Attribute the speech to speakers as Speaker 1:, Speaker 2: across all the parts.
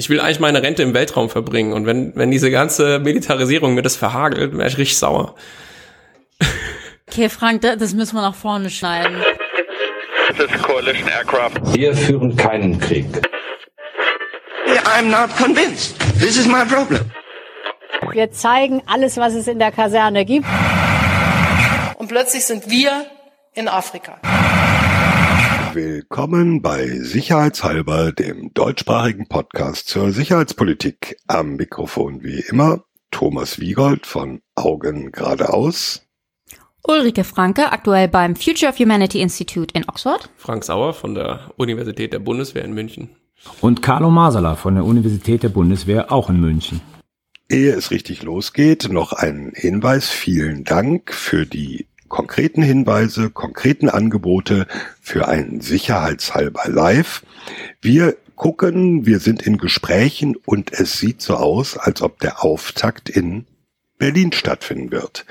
Speaker 1: Ich will eigentlich meine Rente im Weltraum verbringen und wenn, wenn diese ganze Militarisierung mir das verhagelt, wäre ich richtig sauer.
Speaker 2: Okay, Frank, das müssen wir nach vorne schneiden.
Speaker 3: Wir führen keinen Krieg.
Speaker 4: I'm not convinced. This is my problem.
Speaker 5: Wir zeigen alles, was es in der Kaserne gibt.
Speaker 6: Und plötzlich sind wir in Afrika.
Speaker 7: Willkommen bei Sicherheitshalber, dem deutschsprachigen Podcast zur Sicherheitspolitik. Am Mikrofon wie immer Thomas Wiegold von Augen geradeaus.
Speaker 2: Ulrike Franke, aktuell beim Future of Humanity Institute in Oxford.
Speaker 1: Frank Sauer von der Universität der Bundeswehr in München.
Speaker 8: Und Carlo Masala von der Universität der Bundeswehr auch in München.
Speaker 7: Ehe es richtig losgeht, noch ein Hinweis. Vielen Dank für die konkreten Hinweise, konkreten Angebote für ein Sicherheitshalber Live. Wir gucken, wir sind in Gesprächen und es sieht so aus, als ob der Auftakt in Berlin stattfinden wird.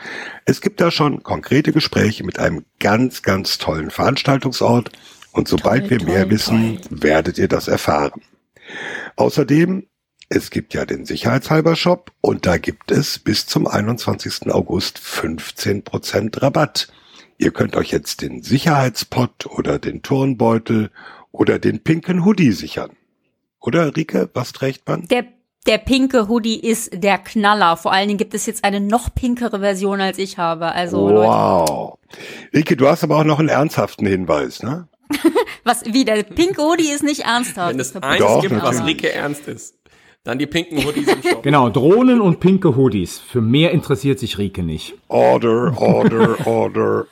Speaker 7: Es gibt da schon konkrete Gespräche mit einem ganz, ganz tollen Veranstaltungsort und sobald toll, wir mehr toll, wissen, werdet ihr das erfahren. Außerdem es gibt ja den Sicherheitshalber Shop und da gibt es bis zum 21. August 15% Rabatt. Ihr könnt euch jetzt den Sicherheitspot oder den Turnbeutel oder den pinken Hoodie sichern. Oder Rike, was trägt man?
Speaker 2: Der der pinke Hoodie ist der Knaller. Vor allen Dingen gibt es jetzt eine noch pinkere Version, als ich habe. Also
Speaker 7: wow. Leute. Rike, du hast aber auch noch einen ernsthaften Hinweis, ne?
Speaker 2: was, wie, der pinke Hoodie ist nicht ernsthaft.
Speaker 1: Wenn es eins Doch, gibt, was Rike ernst ist. Dann die pinken Hoodies im Shop.
Speaker 8: Genau, Drohnen und pinke Hoodies. Für mehr interessiert sich Rike nicht.
Speaker 7: Order, order, order.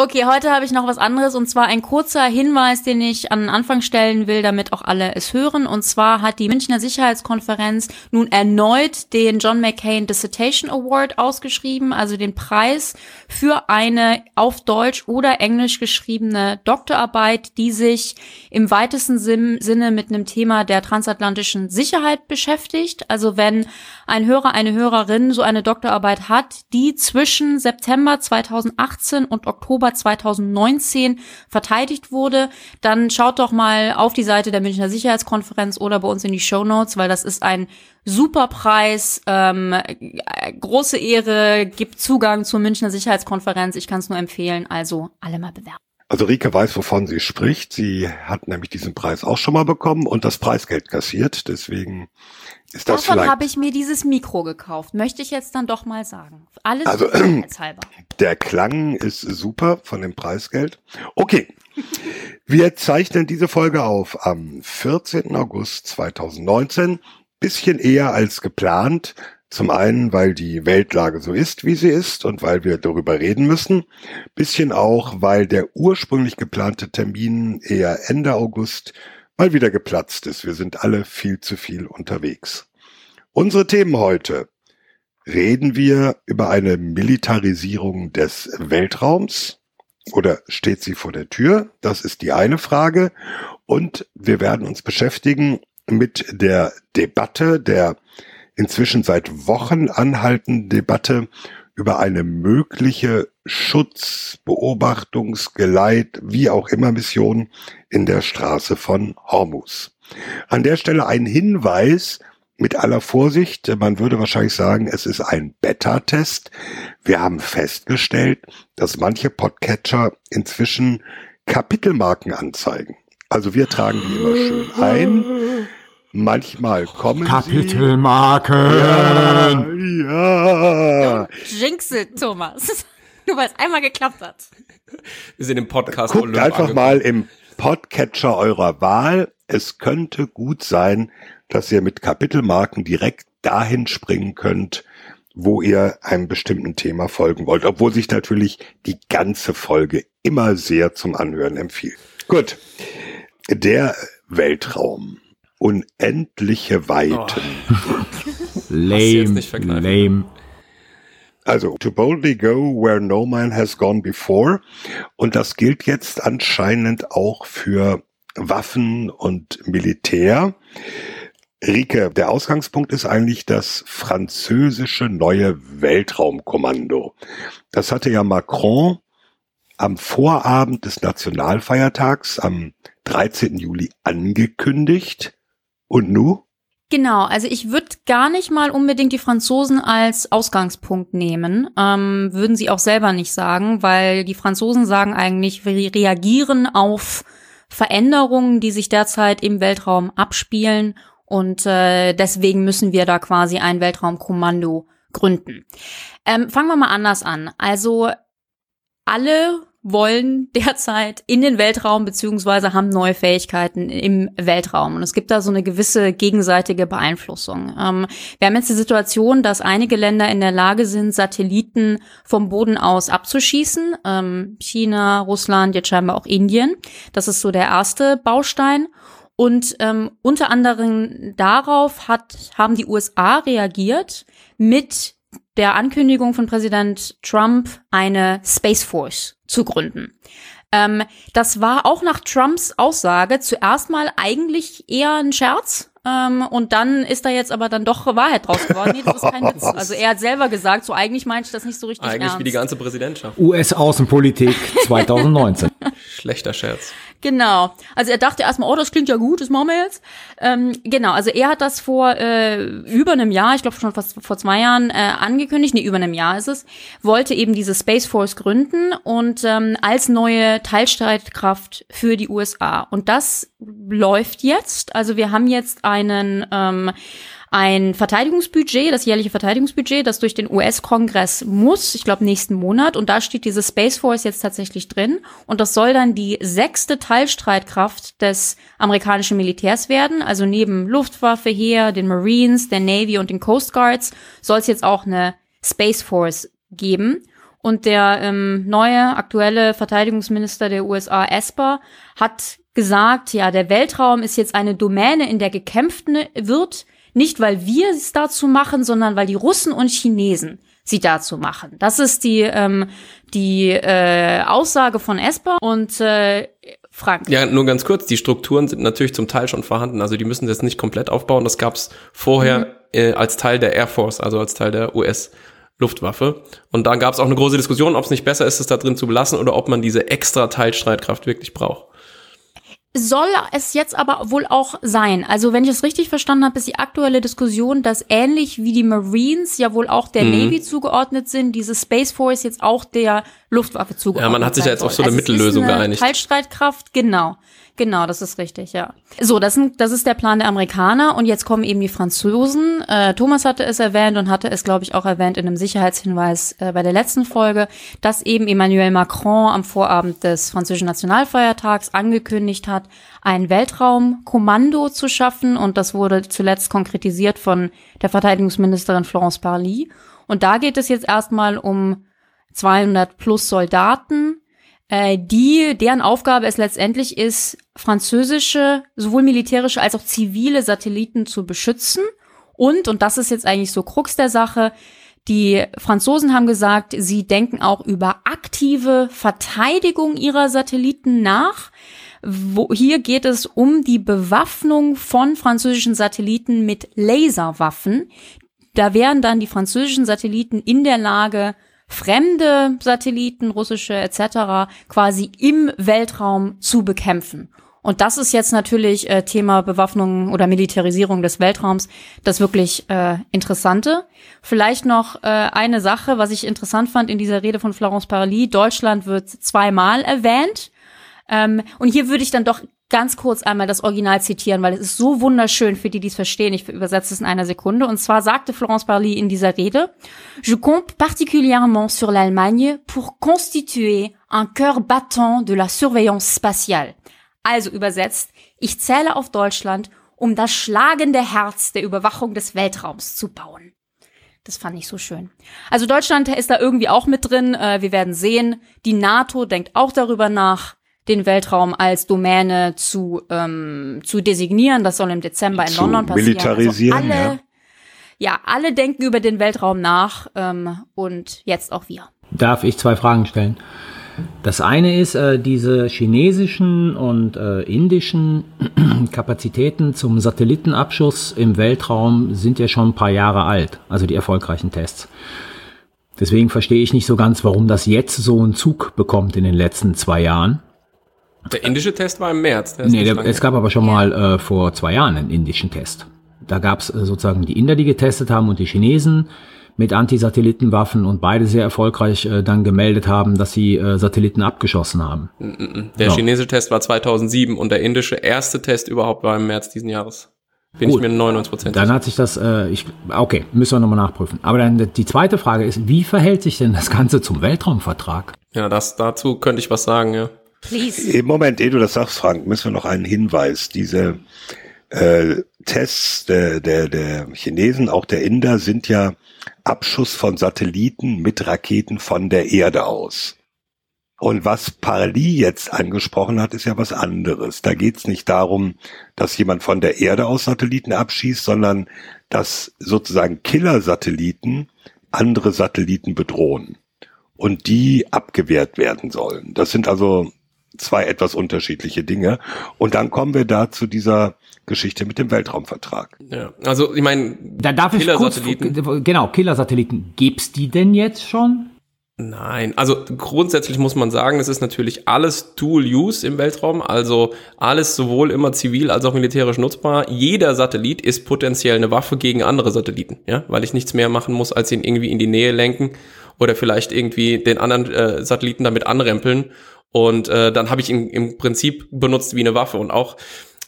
Speaker 2: Okay, heute habe ich noch was anderes und zwar ein kurzer Hinweis, den ich an den Anfang stellen will, damit auch alle es hören. Und zwar hat die Münchner Sicherheitskonferenz nun erneut den John McCain Dissertation Award ausgeschrieben, also den Preis für eine auf Deutsch oder Englisch geschriebene Doktorarbeit, die sich im weitesten Sinne mit einem Thema der transatlantischen Sicherheit beschäftigt. Also wenn ein Hörer, eine Hörerin so eine Doktorarbeit hat, die zwischen September 2018 und Oktober Oktober 2019 verteidigt wurde, dann schaut doch mal auf die Seite der Münchner Sicherheitskonferenz oder bei uns in die Show Notes, weil das ist ein super Preis, ähm, große Ehre, gibt Zugang zur Münchner Sicherheitskonferenz. Ich kann es nur empfehlen, also alle mal bewerben.
Speaker 7: Also Rike weiß, wovon sie spricht. Sie hat nämlich diesen Preis auch schon mal bekommen und das Preisgeld kassiert. Deswegen ist das
Speaker 2: Davon habe ich mir dieses Mikro gekauft. Möchte ich jetzt dann doch mal sagen. Alles
Speaker 7: also, äh, Der Klang ist super von dem Preisgeld. Okay. Wir zeichnen diese Folge auf am 14. August 2019. Bisschen eher als geplant. Zum einen, weil die Weltlage so ist, wie sie ist und weil wir darüber reden müssen. Bisschen auch, weil der ursprünglich geplante Termin eher Ende August mal wieder geplatzt ist. Wir sind alle viel zu viel unterwegs. Unsere Themen heute. Reden wir über eine Militarisierung des Weltraums oder steht sie vor der Tür? Das ist die eine Frage. Und wir werden uns beschäftigen mit der Debatte der inzwischen seit Wochen anhaltenden Debatte über eine mögliche Schutz, Beobachtungs, Geleit, wie auch immer Mission in der Straße von Hormus. An der Stelle ein Hinweis mit aller Vorsicht, man würde wahrscheinlich sagen, es ist ein Beta-Test. Wir haben festgestellt, dass manche Podcatcher inzwischen Kapitelmarken anzeigen. Also wir tragen die immer schön ein Manchmal kommen
Speaker 8: Kapitelmarken.
Speaker 2: sie. Ja, ja. Jinx it, Thomas. Nur weil es einmal geklappt hat.
Speaker 1: Wir sind im Podcast.
Speaker 7: Guckt Olymp einfach angekommen. mal im Podcatcher eurer Wahl. Es könnte gut sein, dass ihr mit Kapitelmarken direkt dahin springen könnt, wo ihr einem bestimmten Thema folgen wollt, obwohl sich natürlich die ganze Folge immer sehr zum Anhören empfiehlt. Gut. Der Weltraum unendliche Weiten.
Speaker 8: Oh. lame, lame.
Speaker 7: Also, to boldly go where no man has gone before. Und das gilt jetzt anscheinend auch für Waffen und Militär. Rike, der Ausgangspunkt ist eigentlich das französische neue Weltraumkommando. Das hatte ja Macron am Vorabend des Nationalfeiertags am 13. Juli angekündigt. Und nu?
Speaker 2: Genau, also ich würde gar nicht mal unbedingt die Franzosen als Ausgangspunkt nehmen, ähm, würden sie auch selber nicht sagen, weil die Franzosen sagen eigentlich, wir reagieren auf Veränderungen, die sich derzeit im Weltraum abspielen und äh, deswegen müssen wir da quasi ein Weltraumkommando gründen. Ähm, fangen wir mal anders an. Also alle wollen derzeit in den Weltraum beziehungsweise haben neue Fähigkeiten im Weltraum. Und es gibt da so eine gewisse gegenseitige Beeinflussung. Ähm, wir haben jetzt die Situation, dass einige Länder in der Lage sind, Satelliten vom Boden aus abzuschießen. Ähm, China, Russland, jetzt scheinbar auch Indien. Das ist so der erste Baustein. Und ähm, unter anderem darauf hat, haben die USA reagiert mit der Ankündigung von Präsident Trump, eine Space Force zu gründen. Ähm, das war auch nach Trumps Aussage zuerst mal eigentlich eher ein Scherz. Ähm, und dann ist da jetzt aber dann doch Wahrheit draus geworden. Nee, das ist kein Witz. Also er hat selber gesagt, so eigentlich meinte ich das nicht so richtig
Speaker 1: Eigentlich
Speaker 2: ernst.
Speaker 1: wie die ganze Präsidentschaft.
Speaker 8: US-Außenpolitik 2019.
Speaker 1: Schlechter Scherz.
Speaker 2: Genau. Also er dachte erstmal, oh, das klingt ja gut, das machen wir jetzt. Ähm, genau, also er hat das vor äh, über einem Jahr, ich glaube schon fast vor zwei Jahren, äh, angekündigt, nee, über einem Jahr ist es, wollte eben diese Space Force gründen und ähm, als neue Teilstreitkraft für die USA. Und das läuft jetzt. Also wir haben jetzt einen ähm, ein Verteidigungsbudget, das jährliche Verteidigungsbudget, das durch den US-Kongress muss, ich glaube nächsten Monat. Und da steht diese Space Force jetzt tatsächlich drin. Und das soll dann die sechste Teilstreitkraft des amerikanischen Militärs werden. Also neben Luftwaffe, Heer, den Marines, der Navy und den Coast Guards soll es jetzt auch eine Space Force geben. Und der ähm, neue aktuelle Verteidigungsminister der USA, Esper, hat gesagt, ja, der Weltraum ist jetzt eine Domäne, in der gekämpft ne, wird, nicht weil wir es dazu machen, sondern weil die Russen und Chinesen sie dazu machen. Das ist die ähm, die äh, Aussage von Esper und äh, Frank.
Speaker 1: Ja, nur ganz kurz, die Strukturen sind natürlich zum Teil schon vorhanden, also die müssen das nicht komplett aufbauen. Das gab's vorher
Speaker 2: Mhm.
Speaker 1: äh, als Teil der Air Force, also als Teil der US. Luftwaffe. Und da gab's auch eine große Diskussion, ob es nicht besser ist, es da drin zu belassen oder ob man diese extra Teilstreitkraft wirklich braucht.
Speaker 2: Soll es jetzt aber wohl auch sein. Also wenn ich es richtig verstanden habe, ist die aktuelle Diskussion, dass ähnlich wie die Marines ja wohl auch der
Speaker 1: Mhm.
Speaker 2: Navy zugeordnet sind, diese Space Force jetzt auch der Luftwaffe zugeordnet
Speaker 1: Ja, man hat sich ja jetzt auf
Speaker 2: soll.
Speaker 1: so eine
Speaker 2: Also es ist
Speaker 1: Mittellösung
Speaker 2: eine
Speaker 1: geeinigt.
Speaker 2: Teilstreitkraft, genau. Genau, das ist richtig, ja. So, das, sind, das ist der Plan der Amerikaner und jetzt kommen eben die Franzosen. Äh, Thomas hatte es erwähnt und hatte es, glaube ich, auch erwähnt in einem Sicherheitshinweis äh, bei der letzten Folge, dass eben Emmanuel Macron am Vorabend des französischen Nationalfeiertags angekündigt hat, ein Weltraumkommando zu schaffen und das wurde zuletzt konkretisiert von der Verteidigungsministerin Florence Parly. Und da geht es jetzt erstmal um 200 plus Soldaten, äh, die, deren Aufgabe es letztendlich ist, französische, sowohl militärische als auch zivile Satelliten zu beschützen. Und, und das ist jetzt eigentlich so Krux der Sache, die Franzosen haben gesagt, sie denken auch über aktive Verteidigung ihrer Satelliten nach. Wo, hier geht es um die Bewaffnung von französischen Satelliten mit Laserwaffen. Da wären dann die französischen Satelliten in der Lage, fremde Satelliten, russische etc., quasi im Weltraum zu bekämpfen. Und das ist jetzt natürlich äh, Thema Bewaffnung oder Militarisierung des Weltraums, das wirklich äh, Interessante. Vielleicht noch äh, eine Sache, was ich interessant fand in dieser Rede von Florence Parly. Deutschland wird zweimal erwähnt. Ähm, und hier würde ich dann doch ganz kurz einmal das Original zitieren, weil es ist so wunderschön für die, die es verstehen. Ich übersetze es in einer Sekunde. Und zwar sagte Florence Parly in dieser Rede, Je compte particulièrement sur l'Allemagne pour constituer un cœur battant de la surveillance spatiale. Also übersetzt, ich zähle auf Deutschland, um das schlagende Herz der Überwachung des Weltraums zu bauen. Das fand ich so schön. Also Deutschland ist da irgendwie auch mit drin. Äh, wir werden sehen. Die NATO denkt auch darüber nach, den Weltraum als Domäne zu, ähm, zu designieren. Das soll im Dezember in
Speaker 7: Zu
Speaker 2: London passieren.
Speaker 7: militarisieren,
Speaker 2: also alle,
Speaker 7: ja.
Speaker 2: ja, alle denken über den Weltraum nach ähm, und jetzt auch wir.
Speaker 8: Darf ich zwei Fragen stellen? Das eine ist, äh, diese chinesischen und äh, indischen Kapazitäten zum Satellitenabschuss im Weltraum sind ja schon ein paar Jahre alt, also die erfolgreichen Tests. Deswegen verstehe ich nicht so ganz, warum das jetzt so einen Zug bekommt in den letzten zwei Jahren.
Speaker 1: Der indische Test war im März. Der
Speaker 8: Nee, der, es gab aber schon mal äh, vor zwei Jahren einen indischen Test. da gab es äh, sozusagen die Inder, die getestet haben und die Chinesen mit Antisatellitenwaffen und beide sehr erfolgreich äh, dann gemeldet haben, dass sie äh, Satelliten abgeschossen haben.
Speaker 1: Der
Speaker 8: So.
Speaker 1: chinesische Test war 2007 und der indische erste Test überhaupt war im März diesen Jahres. Bin
Speaker 8: Gut.
Speaker 1: ich mir 99 Prozent
Speaker 8: Dann hat sich das, äh, ich, okay, müssen wir nochmal nachprüfen. Aber dann die zweite Frage ist, wie verhält sich denn das Ganze zum Weltraumvertrag?
Speaker 1: Ja, das, dazu könnte ich was sagen, ja.
Speaker 2: Please.
Speaker 7: Im Moment, ehe du das sagst, Frank, müssen wir noch einen Hinweis. Diese äh, Tests der, der, der Chinesen, auch der Inder, sind ja Abschuss von Satelliten mit Raketen von der Erde aus. Und was Parli jetzt angesprochen hat, ist ja was anderes. Da geht es nicht darum, dass jemand von der Erde aus Satelliten abschießt, sondern dass sozusagen Killer-Satelliten andere Satelliten bedrohen und die abgewehrt werden sollen. Das sind also zwei etwas unterschiedliche Dinge. Und dann kommen wir da zu dieser Geschichte mit dem Weltraumvertrag.
Speaker 1: ja. Also, ich meine,
Speaker 8: Da darf ich kurz,
Speaker 1: Killer-Satelliten.
Speaker 8: genau, Killer-Satelliten, gibt's die denn jetzt schon?
Speaker 1: Nein, also grundsätzlich muss man sagen, es ist natürlich alles Dual-Use im Weltraum, also alles sowohl immer zivil als auch militärisch nutzbar. Jeder Satellit ist potenziell eine Waffe gegen andere Satelliten, ja, weil ich nichts mehr machen muss, als ihn irgendwie in die Nähe lenken oder vielleicht irgendwie den anderen äh, Satelliten damit anrempeln und äh, dann habe ich ihn im Prinzip benutzt wie eine Waffe und auch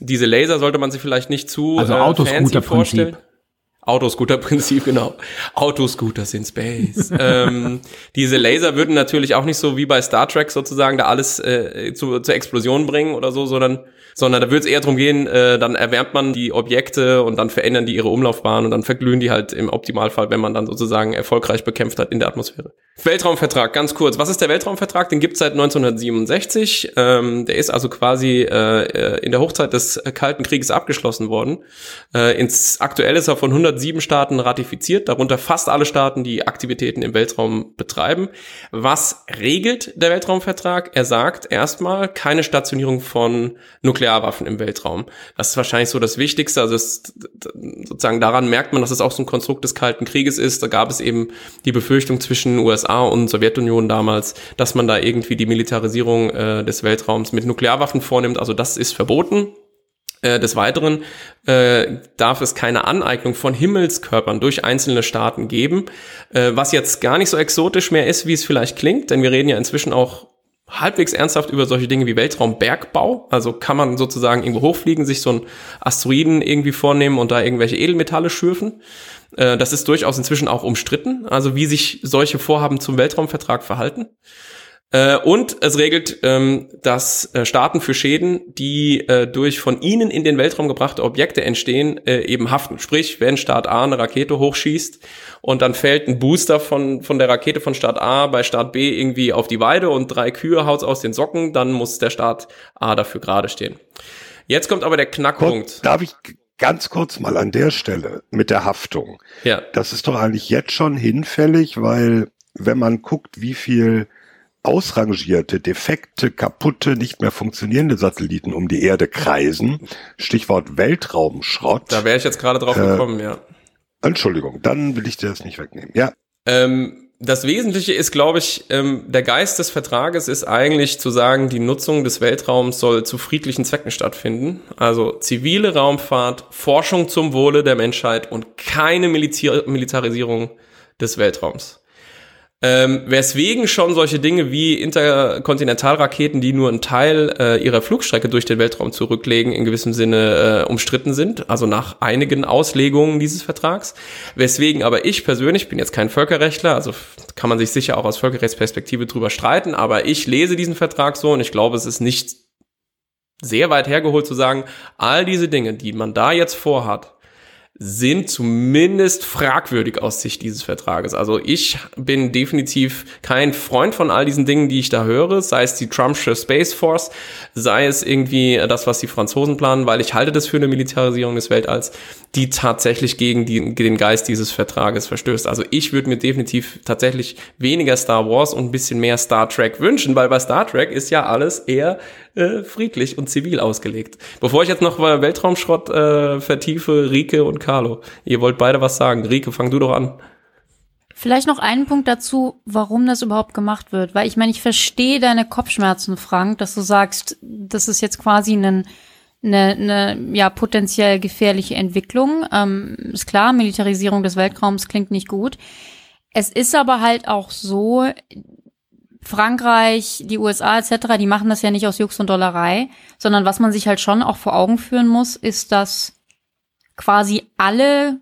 Speaker 1: diese Laser sollte man sich vielleicht nicht zu
Speaker 8: Also
Speaker 1: äh, fancy
Speaker 8: Autoscooter-Prinzip.
Speaker 1: vorstellen. Autoscooter-Prinzip, genau. Autoscooters in Space. ähm, diese Laser würden natürlich auch nicht so wie bei Star Trek sozusagen da alles äh, zu, zur Explosion bringen oder so, sondern, sondern da würde es eher darum gehen, äh, dann erwärmt man die Objekte und dann verändern die ihre Umlaufbahn und dann verglühen die halt im Optimalfall, wenn man dann sozusagen erfolgreich bekämpft hat in der Atmosphäre. Weltraumvertrag, ganz kurz. Was ist der Weltraumvertrag? Den gibt's seit 1967. Ähm, der ist also quasi äh, in der Hochzeit des Kalten Krieges abgeschlossen worden. Äh, ins aktuell ist er von 107 Staaten ratifiziert, darunter fast alle Staaten, die Aktivitäten im Weltraum betreiben. Was regelt der Weltraumvertrag? Er sagt erstmal keine Stationierung von Nuklearwaffen im Weltraum. Das ist wahrscheinlich so das Wichtigste. Also es, sozusagen daran merkt man, dass es auch so ein Konstrukt des Kalten Krieges ist. Da gab es eben die Befürchtung zwischen USA und Sowjetunion damals, dass man da irgendwie die Militarisierung äh, des Weltraums mit Nuklearwaffen vornimmt. Also das ist verboten. Äh, Des Weiteren äh, darf es keine Aneignung von Himmelskörpern durch einzelne Staaten geben, äh, was jetzt gar nicht so exotisch mehr ist, wie es vielleicht klingt, denn wir reden ja inzwischen auch halbwegs ernsthaft über solche Dinge wie Weltraumbergbau. Also kann man sozusagen irgendwo hochfliegen, sich so einen Asteroiden irgendwie vornehmen und da irgendwelche Edelmetalle schürfen. Äh, das ist durchaus inzwischen auch umstritten, also wie sich solche Vorhaben zum Weltraumvertrag verhalten. Äh, und es regelt, ähm, dass äh, Staaten für Schäden, die äh, durch von ihnen in den Weltraum gebrachte Objekte entstehen, äh, eben haften. Sprich, wenn Staat A eine Rakete hochschießt und dann fällt ein Booster von, von der Rakete von Staat A bei Staat B irgendwie auf die Weide und drei Kühe haut's aus den Socken, dann muss der Staat A dafür gerade stehen. Jetzt kommt aber der Knackpunkt.
Speaker 7: Darf ich ganz kurz mal an der Stelle mit der Haftung?
Speaker 1: Ja.
Speaker 7: Das ist doch eigentlich jetzt schon hinfällig, weil wenn man guckt, wie viel ausrangierte, defekte, kaputte, nicht mehr funktionierende Satelliten um die Erde kreisen, Stichwort Weltraumschrott.
Speaker 1: Da wäre ich jetzt gerade drauf
Speaker 7: Äh,
Speaker 1: gekommen, ja.
Speaker 7: Entschuldigung, dann will ich dir das nicht wegnehmen. Ja,
Speaker 1: Ähm, das Wesentliche ist, glaube ich, ähm, der Geist des Vertrages ist eigentlich zu sagen, die Nutzung des Weltraums soll zu friedlichen Zwecken stattfinden. Also zivile Raumfahrt, Forschung zum Wohle der Menschheit und keine Militär Militarisierung des Weltraums. Ähm, weswegen schon solche Dinge wie Interkontinentalraketen, die nur einen Teil äh, ihrer Flugstrecke durch den Weltraum zurücklegen, in gewissem Sinne äh, umstritten sind, also nach einigen Auslegungen dieses Vertrags. Weswegen aber ich persönlich, bin jetzt kein Völkerrechtler, also kann man sich sicher auch aus Völkerrechtsperspektive drüber streiten, aber ich lese diesen Vertrag so und ich glaube, es ist nicht sehr weit hergeholt zu sagen, all diese Dinge, die man da jetzt vorhat, sind zumindest fragwürdig aus Sicht dieses Vertrages. Also ich bin definitiv kein Freund von all diesen Dingen, die ich da höre, sei es die Trumpsche Space Force, sei es irgendwie das, was die Franzosen planen, weil ich halte das für eine Militarisierung des Weltalls, die tatsächlich gegen die, den Geist dieses Vertrages verstößt. Also ich würde mir definitiv tatsächlich weniger Star Wars und ein bisschen mehr Star Trek wünschen, weil bei Star Trek ist ja alles eher äh, friedlich und zivil ausgelegt. Bevor ich jetzt noch Weltraumschrott äh, vertiefe, Rike und Carlo, ihr wollt beide was sagen. Rike, fang du doch an.
Speaker 2: Vielleicht noch einen Punkt dazu, warum das überhaupt gemacht wird. Weil ich meine, ich verstehe deine Kopfschmerzen, Frank, dass du sagst, das ist jetzt quasi ein eine, eine ja potenziell gefährliche Entwicklung. Ähm, ist klar, Militarisierung des Weltraums klingt nicht gut. Es ist aber halt auch so, Frankreich, die USA etc., die machen das ja nicht aus Jux und Dollerei, sondern was man sich halt schon auch vor Augen führen muss, ist, dass quasi alle,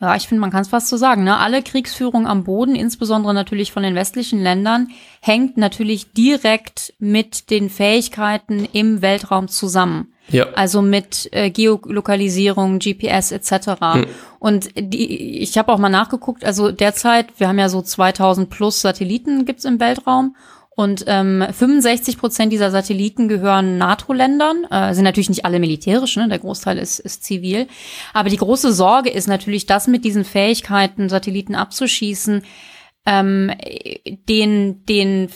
Speaker 2: ja, ich finde, man kann es fast so sagen, ne, alle Kriegsführung am Boden, insbesondere natürlich von den westlichen Ländern, hängt natürlich direkt mit den Fähigkeiten im Weltraum zusammen.
Speaker 1: Ja.
Speaker 2: Also mit äh, Geolokalisierung, GPS etc.
Speaker 1: Hm.
Speaker 2: Und die, ich habe auch mal nachgeguckt, also derzeit, wir haben ja so 2000 plus Satelliten gibt's im Weltraum und ähm, 65 Prozent dieser Satelliten gehören NATO-Ländern, äh, sind natürlich nicht alle militärisch, ne? der Großteil ist, ist zivil. Aber die große Sorge ist natürlich, dass mit diesen Fähigkeiten, Satelliten abzuschießen, ähm, den, den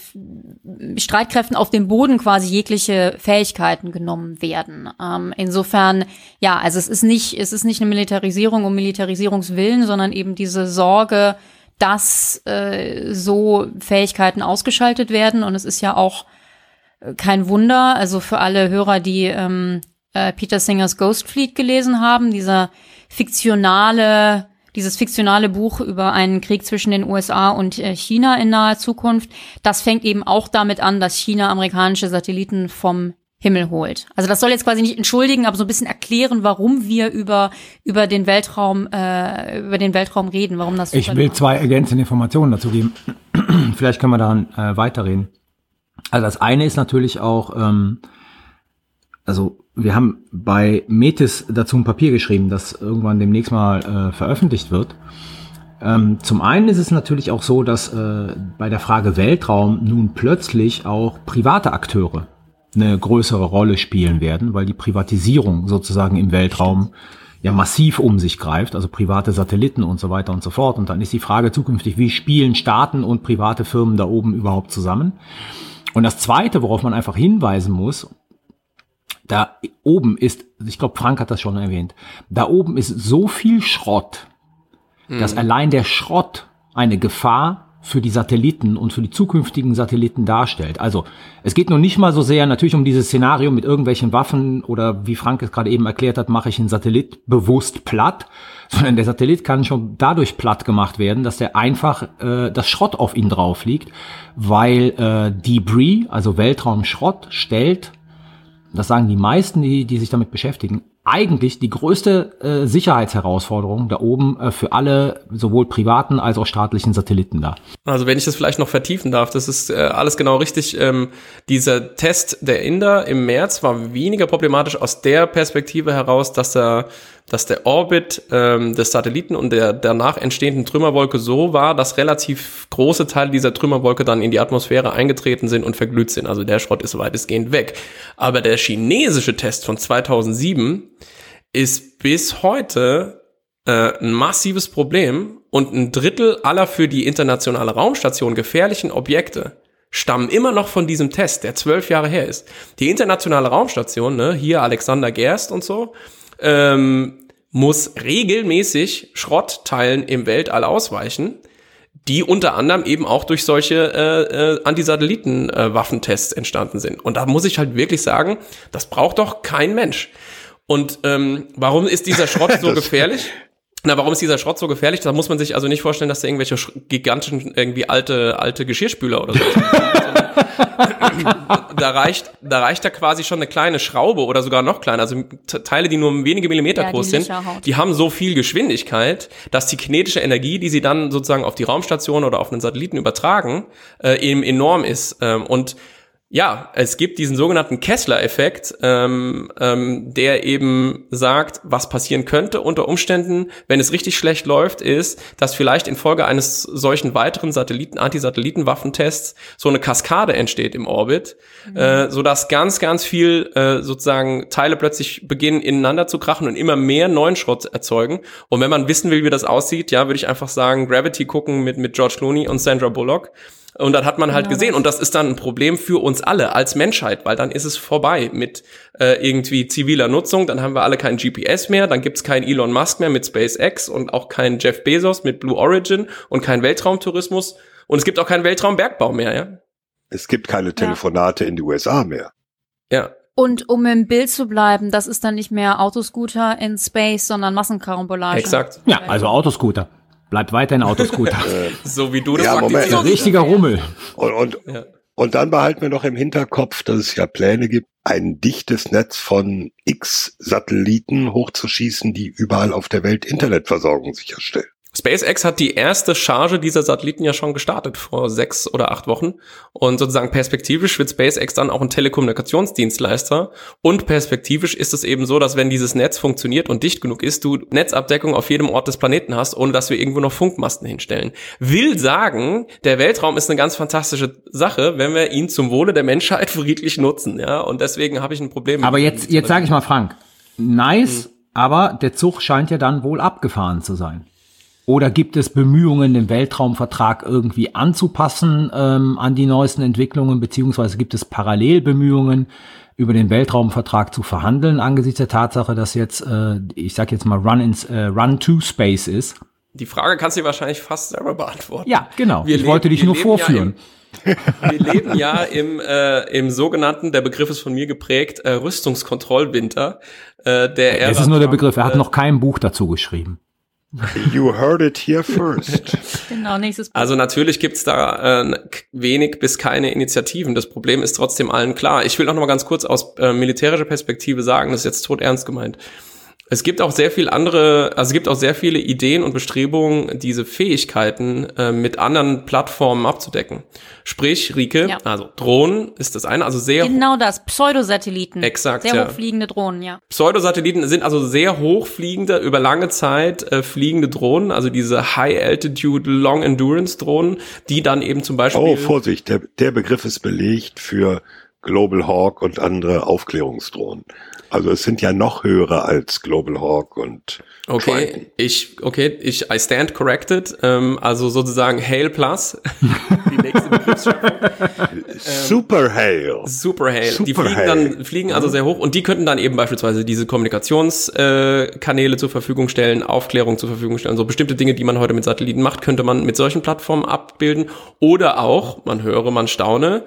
Speaker 2: Streitkräften auf dem Boden quasi jegliche Fähigkeiten genommen werden. Ähm, insofern, ja, also es ist nicht, es ist nicht eine Militarisierung um Militarisierungswillen, sondern eben diese Sorge, dass äh, so Fähigkeiten ausgeschaltet werden. Und es ist ja auch äh, kein Wunder, also für alle Hörer, die ähm, äh, Peter Singers Ghost Fleet gelesen haben, dieser fiktionale dieses fiktionale Buch über einen Krieg zwischen den USA und äh, China in naher Zukunft, das fängt eben auch damit an, dass China amerikanische Satelliten vom Himmel holt. Also das soll jetzt quasi nicht entschuldigen, aber so ein bisschen erklären, warum wir über über den Weltraum äh, über den Weltraum reden, warum das. So
Speaker 8: ich will zwei ergänzende Informationen dazu geben. Vielleicht können wir daran äh, weiterreden. Also das eine ist natürlich auch, ähm, also wir haben bei Metis dazu ein Papier geschrieben, das irgendwann demnächst mal äh, veröffentlicht wird. Ähm, zum einen ist es natürlich auch so, dass äh, bei der Frage Weltraum nun plötzlich auch private Akteure eine größere Rolle spielen werden, weil die Privatisierung sozusagen im Weltraum ja massiv um sich greift, also private Satelliten und so weiter und so fort. Und dann ist die Frage zukünftig, wie spielen Staaten und private Firmen da oben überhaupt zusammen? Und das Zweite, worauf man einfach hinweisen muss, da oben ist, ich glaube, Frank hat das schon erwähnt, da oben ist so viel Schrott, mhm. dass allein der Schrott eine Gefahr für die Satelliten und für die zukünftigen Satelliten darstellt. Also es geht nun nicht mal so sehr natürlich um dieses Szenario mit irgendwelchen Waffen oder wie Frank es gerade eben erklärt hat, mache ich einen Satellit bewusst platt, sondern der Satellit kann schon dadurch platt gemacht werden, dass der einfach äh, das Schrott auf ihn drauf liegt, weil äh, Debris, also Weltraumschrott, stellt das sagen die meisten, die, die sich damit beschäftigen, eigentlich die größte äh, Sicherheitsherausforderung da oben äh, für alle sowohl privaten als auch staatlichen Satelliten da.
Speaker 1: Also wenn ich das vielleicht noch vertiefen darf, das ist äh, alles genau richtig. Ähm, dieser Test der Inder im März war weniger problematisch aus der Perspektive heraus, dass der, dass der Orbit ähm, des Satelliten und der danach entstehenden Trümmerwolke so war, dass relativ große Teile dieser Trümmerwolke dann in die Atmosphäre eingetreten sind und verglüht sind. Also der Schrott ist weitestgehend weg. Aber der chinesische Test von 2007 ist bis heute äh, ein massives Problem und ein Drittel aller für die internationale Raumstation gefährlichen Objekte stammen immer noch von diesem Test, der zwölf Jahre her ist. Die internationale Raumstation, ne, hier Alexander Gerst und so, ähm, muss regelmäßig Schrottteilen im Weltall ausweichen, die unter anderem eben auch durch solche äh, äh, Antisatelliten-Waffentests entstanden sind. Und da muss ich halt wirklich sagen, das braucht doch kein Mensch. Und ähm, warum ist dieser Schrott so gefährlich? Na, warum ist dieser Schrott so gefährlich? Da muss man sich also nicht vorstellen, dass da irgendwelche gigantischen, irgendwie alte, alte Geschirrspüler oder so. da reicht, da reicht da quasi schon eine kleine Schraube oder sogar noch kleiner, also Teile, die nur wenige Millimeter ja, groß sind, die haben so viel Geschwindigkeit, dass die kinetische Energie, die sie dann sozusagen auf die Raumstation oder auf einen Satelliten übertragen, äh, eben enorm ist. Ähm, und ja, es gibt diesen sogenannten Kessler-Effekt, ähm, ähm, der eben sagt, was passieren könnte unter Umständen, wenn es richtig schlecht läuft, ist, dass vielleicht infolge eines solchen weiteren Satelliten, Antisatellitenwaffentests so eine Kaskade entsteht im Orbit, mhm. äh, so dass ganz, ganz viel äh, sozusagen Teile plötzlich beginnen ineinander zu krachen und immer mehr neuen Schrott erzeugen. Und wenn man wissen will, wie das aussieht, ja, würde ich einfach sagen, Gravity gucken mit mit George Clooney und Sandra Bullock. Und dann hat man halt genau. gesehen, und das ist dann ein Problem für uns alle als Menschheit, weil dann ist es vorbei mit äh, irgendwie ziviler Nutzung, dann haben wir alle kein GPS mehr, dann gibt's keinen Elon Musk mehr mit SpaceX und auch keinen Jeff Bezos mit Blue Origin und keinen Weltraumtourismus und es gibt auch keinen Weltraumbergbau mehr, ja.
Speaker 7: Es gibt keine Telefonate ja. in die USA mehr.
Speaker 1: Ja,
Speaker 2: Und um im Bild zu bleiben, das ist dann nicht mehr Autoscooter in Space, sondern Massenkarambolage.
Speaker 1: Exakt.
Speaker 8: Ja, also Autoscooter. Bleibt weiterhin Autoscooter.
Speaker 1: So wie du das
Speaker 7: Ja, Moment.
Speaker 1: praktizierst.
Speaker 8: Richtiger Rummel.
Speaker 7: Und, und,
Speaker 1: Ja.
Speaker 7: und dann behalten wir noch im Hinterkopf, dass es ja Pläne gibt, ein dichtes Netz von X Satelliten hochzuschießen, die überall auf der Welt Internetversorgung sicherstellen.
Speaker 1: SpaceX hat die erste Charge dieser Satelliten ja schon gestartet vor sechs oder acht Wochen. Und sozusagen perspektivisch wird SpaceX dann auch ein Telekommunikationsdienstleister. Und perspektivisch ist es eben so, dass wenn dieses Netz funktioniert und dicht genug ist, du Netzabdeckung auf jedem Ort des Planeten hast, ohne dass wir irgendwo noch Funkmasten hinstellen. Will sagen, der Weltraum ist eine ganz fantastische Sache, wenn wir ihn zum Wohle der Menschheit friedlich nutzen. Ja, und deswegen habe ich ein Problem.
Speaker 8: Aber jetzt, jetzt sage ich mal, Frank, nice, aber der Zug scheint ja dann wohl abgefahren zu sein. Oder gibt es Bemühungen, den Weltraumvertrag irgendwie anzupassen ähm, an die neuesten Entwicklungen, beziehungsweise gibt es Parallelbemühungen, über den Weltraumvertrag zu verhandeln, angesichts der Tatsache, dass jetzt, äh, ich sag jetzt mal, Run, ins, äh, Run to Space ist?
Speaker 1: Die Frage kannst du dir wahrscheinlich fast selber beantworten.
Speaker 8: Ja, genau.
Speaker 1: Wir
Speaker 8: ich wollte
Speaker 1: leben-
Speaker 8: dich
Speaker 1: wir
Speaker 8: nur
Speaker 1: leben ja
Speaker 8: vorführen.
Speaker 1: Wir leben ja im, äh, im sogenannten, der Begriff ist von mir geprägt, äh, Rüstungskontrollwinter. Äh, der
Speaker 8: es ist nur der Begriff, er hat
Speaker 1: äh,
Speaker 8: noch kein Buch dazu geschrieben.
Speaker 7: You heard it here first.
Speaker 2: Genau, nächstes Buch.
Speaker 1: Also natürlich gibt's da äh, wenig bis keine Initiativen. Das Problem ist trotzdem allen klar. Ich will auch noch mal ganz kurz aus äh, militärischer Perspektive sagen, das ist jetzt tot ernst gemeint. Es gibt auch sehr viel andere, also es gibt auch sehr viele Ideen und Bestrebungen, diese Fähigkeiten äh, mit anderen Plattformen abzudecken. Sprich, Rike,
Speaker 2: Ja.
Speaker 1: also Drohnen ist das eine, also sehr
Speaker 2: Genau das, Pseudosatelliten.
Speaker 1: Exakt,
Speaker 2: Sehr
Speaker 1: ja.
Speaker 2: hochfliegende Drohnen, ja.
Speaker 1: Pseudosatelliten sind also sehr hochfliegende, über lange Zeit äh, fliegende Drohnen, also diese High-Altitude, Long-Endurance-Drohnen, die dann eben zum Beispiel...
Speaker 7: Oh, Vorsicht, der, der Begriff ist belegt für Global Hawk und andere Aufklärungsdrohnen. Also es sind ja noch höhere als Global Hawk und
Speaker 1: Okay,
Speaker 7: Triton.
Speaker 1: ich, okay, ich, I stand corrected, ähm, also sozusagen Hail Plus, die nächste Begriffsschöpfung.
Speaker 7: Super Hail.
Speaker 1: Super Hail. die fliegen
Speaker 7: Hail.
Speaker 1: dann, fliegen also sehr hoch und die könnten dann eben beispielsweise diese Kommunikationskanäle äh, Kanäle zur Verfügung stellen, Aufklärung zur Verfügung stellen. So bestimmte Dinge, die man heute mit Satelliten macht, könnte man mit solchen Plattformen abbilden. Oder auch, man höre, man staune,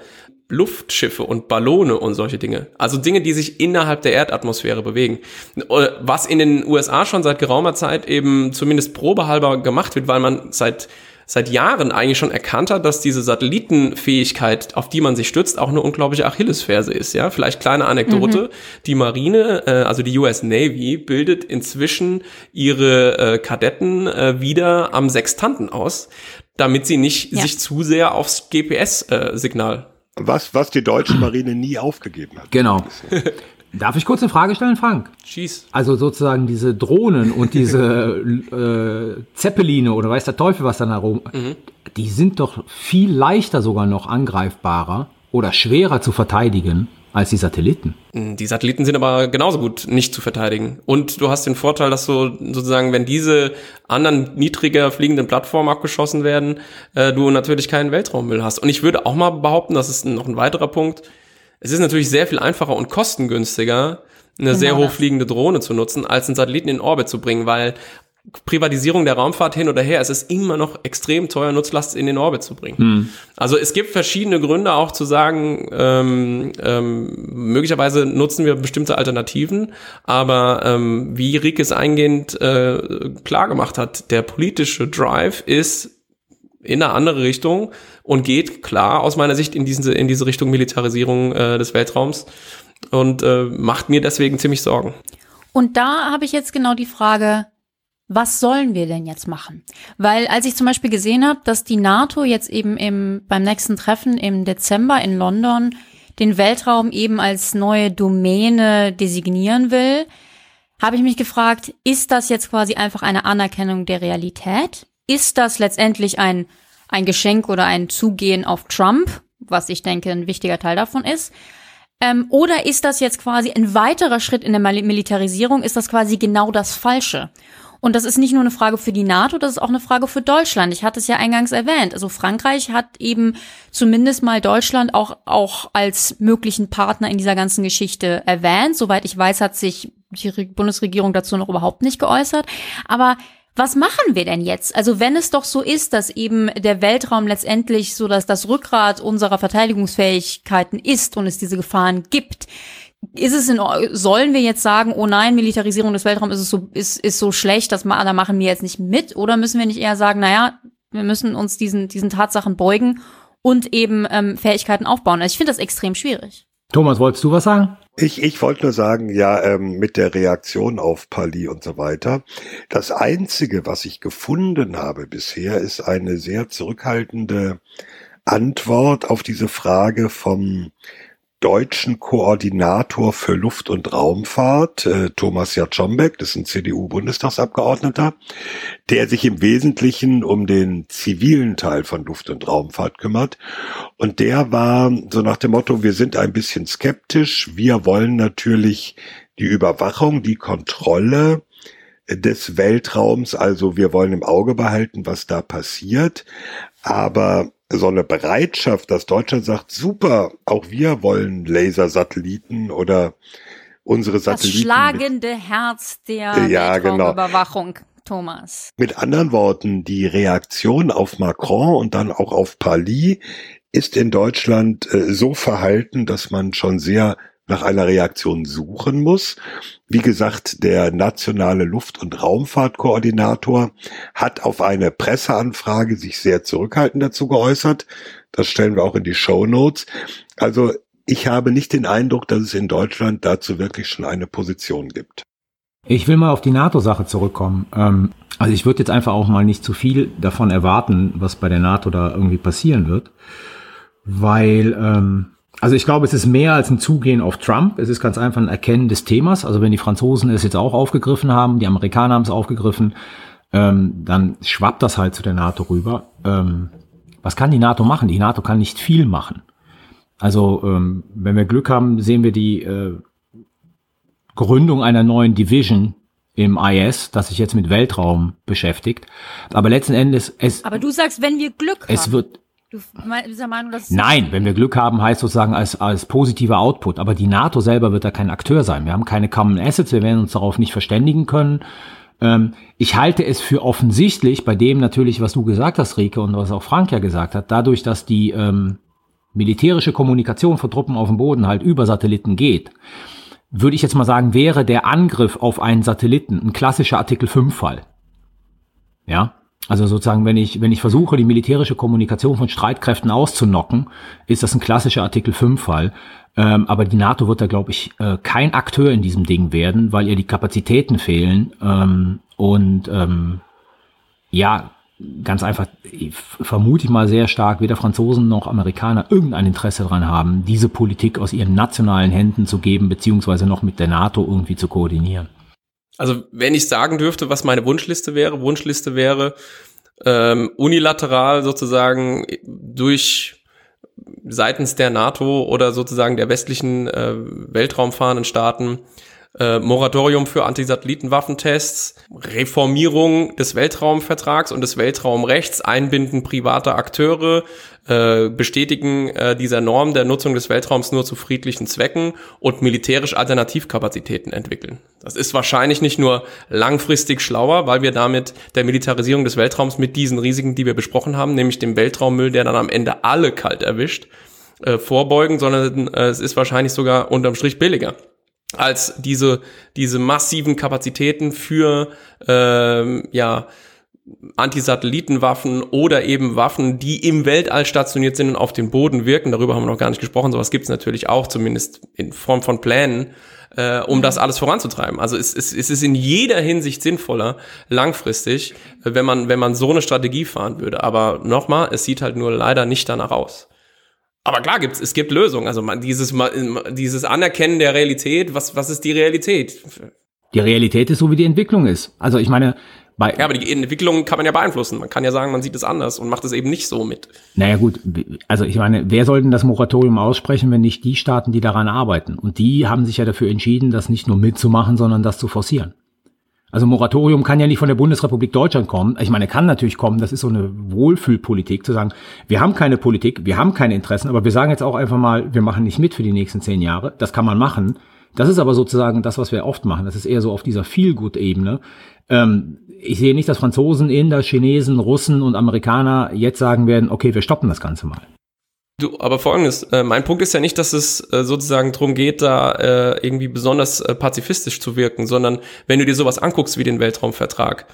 Speaker 1: Luftschiffe und Ballone und solche Dinge. Also Dinge, die sich innerhalb der Erdatmosphäre bewegen. Äh, Was in den USA schon seit geraumer Zeit eben zumindest probehalber gemacht wird, weil man seit seit Jahren eigentlich schon erkannt hat, dass diese Satellitenfähigkeit, auf die man sich stützt, auch eine unglaubliche Achillesferse ist. Ja, vielleicht kleine Anekdote: Die Marine, äh, also die US Navy, bildet inzwischen ihre äh, Kadetten äh, wieder am Sextanten aus, damit sie nicht
Speaker 2: Ja.
Speaker 1: sich zu sehr aufs GPS-Signal
Speaker 7: Was, was die deutsche Marine nie aufgegeben hat.
Speaker 8: Genau. Darf ich kurz eine Frage stellen, Frank?
Speaker 1: schießt.
Speaker 8: Also sozusagen diese Drohnen und diese äh, Zeppeline oder weiß der Teufel was dann herum, die sind doch viel leichter sogar noch angreifbarer oder schwerer zu verteidigen als die Satelliten.
Speaker 1: Die Satelliten sind aber genauso gut nicht zu verteidigen. Und du hast den Vorteil, dass du sozusagen, wenn diese anderen niedriger fliegenden Plattformen abgeschossen werden, äh, du natürlich keinen Weltraummüll hast. Und ich würde auch mal behaupten, das ist noch ein weiterer Punkt. Es ist natürlich sehr viel einfacher und kostengünstiger, eine sehr
Speaker 2: das.
Speaker 1: hochfliegende Drohne zu nutzen, als einen Satelliten in Orbit zu bringen, weil Privatisierung der Raumfahrt hin oder her, es ist immer noch extrem teuer, Nutzlast in den Orbit zu bringen. Also es gibt verschiedene Gründe auch zu sagen, ähm, ähm, möglicherweise nutzen wir bestimmte Alternativen, aber ähm, wie Rieke es eingehend äh, klar gemacht hat, der politische Drive ist in eine andere Richtung und geht klar aus meiner Sicht in diese, in diese Richtung Militarisierung äh, des Weltraums und äh, macht mir deswegen ziemlich Sorgen.
Speaker 2: Und da habe ich jetzt genau die Frage, was sollen wir denn jetzt machen? Weil als ich zum Beispiel gesehen habe, dass die NATO jetzt eben im, beim nächsten Treffen im Dezember in London den Weltraum eben als neue Domäne designieren will, habe ich mich gefragt, ist das jetzt quasi einfach eine Anerkennung der Realität? Ist das letztendlich ein, ein Geschenk oder ein Zugehen auf Trump, was ich denke ein wichtiger Teil davon ist? Ähm, oder ist das jetzt quasi ein weiterer Schritt in der Mil- Militarisierung? Ist das quasi genau das Falsche? Und das ist nicht nur eine Frage für die NATO, das ist auch eine Frage für Deutschland. Ich hatte es ja eingangs erwähnt. Also Frankreich hat eben zumindest mal Deutschland auch, auch als möglichen Partner in dieser ganzen Geschichte erwähnt. Soweit ich weiß, hat sich die Re- Bundesregierung dazu noch überhaupt nicht geäußert. Aber was machen wir denn jetzt? Also wenn es doch so ist, dass eben der Weltraum letztendlich so dass das Rückgrat unserer Verteidigungsfähigkeiten ist und es diese Gefahren gibt, ist es in, sollen wir jetzt sagen, oh nein, Militarisierung des Weltraums ist, so, ist, ist so schlecht, dass da machen wir jetzt nicht mit? Oder müssen wir nicht eher sagen, naja, wir müssen uns diesen, diesen Tatsachen beugen und eben ähm, Fähigkeiten aufbauen? Also ich finde das extrem schwierig.
Speaker 8: Thomas, wolltest du was sagen?
Speaker 7: Ich, ich wollte nur sagen, ja, ähm, mit der Reaktion auf Pali und so weiter. Das Einzige, was ich gefunden habe bisher, ist eine sehr zurückhaltende Antwort auf diese Frage vom deutschen Koordinator für Luft- und Raumfahrt, äh, Thomas Jaczombeck, das ist ein CDU-Bundestagsabgeordneter, der sich im Wesentlichen um den zivilen Teil von Luft- und Raumfahrt kümmert. Und der war so nach dem Motto, wir sind ein bisschen skeptisch, wir wollen natürlich die Überwachung, die Kontrolle des Weltraums, also wir wollen im Auge behalten, was da passiert, aber so eine Bereitschaft, dass Deutschland sagt, super, auch wir wollen Lasersatelliten oder unsere Satelliten.
Speaker 2: Das schlagende Herz der
Speaker 7: ja, genau.
Speaker 2: Überwachung. Thomas.
Speaker 7: Mit anderen Worten, die Reaktion auf Macron und dann auch auf Pali ist in Deutschland äh, so verhalten, dass man schon sehr nach einer Reaktion suchen muss. Wie gesagt, der nationale Luft- und Raumfahrtkoordinator hat auf eine Presseanfrage sich sehr zurückhaltend dazu geäußert. Das stellen wir auch in die Show Notes. Also ich habe nicht den Eindruck, dass es in Deutschland dazu wirklich schon eine Position gibt.
Speaker 8: Ich will mal auf die NATO-Sache zurückkommen. Ähm, also ich würde jetzt einfach auch mal nicht zu viel davon erwarten, was bei der NATO da irgendwie passieren wird, weil ähm, also ich glaube, es ist mehr als ein Zugehen auf Trump. Es ist ganz einfach ein Erkennen des Themas. Also wenn die Franzosen es jetzt auch aufgegriffen haben, die Amerikaner haben es aufgegriffen, ähm, dann schwappt das halt zu der NATO rüber. Ähm, was kann die NATO machen? Die NATO kann nicht viel machen. Also ähm, wenn wir Glück haben, sehen wir die äh, Gründung einer neuen Division im IS, das sich jetzt mit Weltraum beschäftigt. Aber letzten Endes es.
Speaker 2: Aber du sagst, wenn wir Glück haben.
Speaker 8: Es wird
Speaker 2: Du bist der Meinung, dass
Speaker 8: Nein, wenn wir Glück haben, heißt sozusagen als, als positiver Output. Aber die NATO selber wird da kein Akteur sein. Wir haben keine Common Assets, wir werden uns darauf nicht verständigen können. Ähm, ich halte es für offensichtlich, bei dem natürlich, was du gesagt hast, Rike, und was auch Frank ja gesagt hat, dadurch, dass die ähm, militärische Kommunikation von Truppen auf dem Boden halt über Satelliten geht, würde ich jetzt mal sagen, wäre der Angriff auf einen Satelliten ein klassischer Artikel 5 Fall. Ja, also sozusagen, wenn ich, wenn ich versuche, die militärische Kommunikation von Streitkräften auszunocken, ist das ein klassischer Artikel 5-Fall. Ähm, aber die NATO wird da, glaube ich, äh, kein Akteur in diesem Ding werden, weil ihr die Kapazitäten fehlen. Ähm, und ähm, ja, ganz einfach, vermute ich mal sehr stark, weder Franzosen noch Amerikaner irgendein Interesse daran haben, diese Politik aus ihren nationalen Händen zu geben, beziehungsweise noch mit der NATO irgendwie zu koordinieren.
Speaker 1: Also wenn ich sagen dürfte, was meine Wunschliste wäre, Wunschliste wäre ähm, unilateral sozusagen durch seitens der NATO oder sozusagen der westlichen äh, weltraumfahrenden Staaten äh, Moratorium für Antisatellitenwaffentests, Reformierung des Weltraumvertrags und des Weltraumrechts, Einbinden privater Akteure, äh, Bestätigen äh, dieser Norm der Nutzung des Weltraums nur zu friedlichen Zwecken und militärisch Alternativkapazitäten entwickeln. Das ist wahrscheinlich nicht nur langfristig schlauer, weil wir damit der Militarisierung des Weltraums mit diesen Risiken, die wir besprochen haben, nämlich dem Weltraummüll, der dann am Ende alle kalt erwischt, äh, vorbeugen, sondern äh, es ist wahrscheinlich sogar unterm Strich billiger als diese, diese massiven Kapazitäten für ähm, ja, Antisatellitenwaffen oder eben Waffen, die im Weltall stationiert sind und auf den Boden wirken. Darüber haben wir noch gar nicht gesprochen. Sowas gibt es natürlich auch, zumindest in Form von Plänen, äh, um das alles voranzutreiben. Also es, es, es ist in jeder Hinsicht sinnvoller, langfristig, wenn man, wenn man so eine Strategie fahren würde. Aber nochmal, es sieht halt nur leider nicht danach aus. Aber klar gibt's, es gibt Lösungen. Also man, dieses, dieses Anerkennen der Realität, was, was ist die Realität?
Speaker 8: Die Realität ist so, wie die Entwicklung ist. Also ich meine, bei
Speaker 1: ja, aber die Entwicklung kann man ja beeinflussen. Man kann ja sagen, man sieht es anders und macht es eben nicht so mit.
Speaker 8: Naja gut, also ich meine, wer soll denn das Moratorium aussprechen, wenn nicht die Staaten, die daran arbeiten? Und die haben sich ja dafür entschieden, das nicht nur mitzumachen, sondern das zu forcieren. Also Moratorium kann ja nicht von der Bundesrepublik Deutschland kommen. Ich meine, kann natürlich kommen, das ist so eine Wohlfühlpolitik, zu sagen, wir haben keine Politik, wir haben keine Interessen, aber wir sagen jetzt auch einfach mal, wir machen nicht mit für die nächsten zehn Jahre. Das kann man machen. Das ist aber sozusagen das, was wir oft machen. Das ist eher so auf dieser Feel-Good-Ebene. Ähm, ich sehe nicht, dass Franzosen, Inder, Chinesen, Russen und Amerikaner jetzt sagen werden, okay, wir stoppen das Ganze mal.
Speaker 1: Du, aber folgendes, äh, mein Punkt ist ja nicht, dass es äh, sozusagen darum geht, da äh, irgendwie besonders äh, pazifistisch zu wirken, sondern wenn du dir sowas anguckst wie den Weltraumvertrag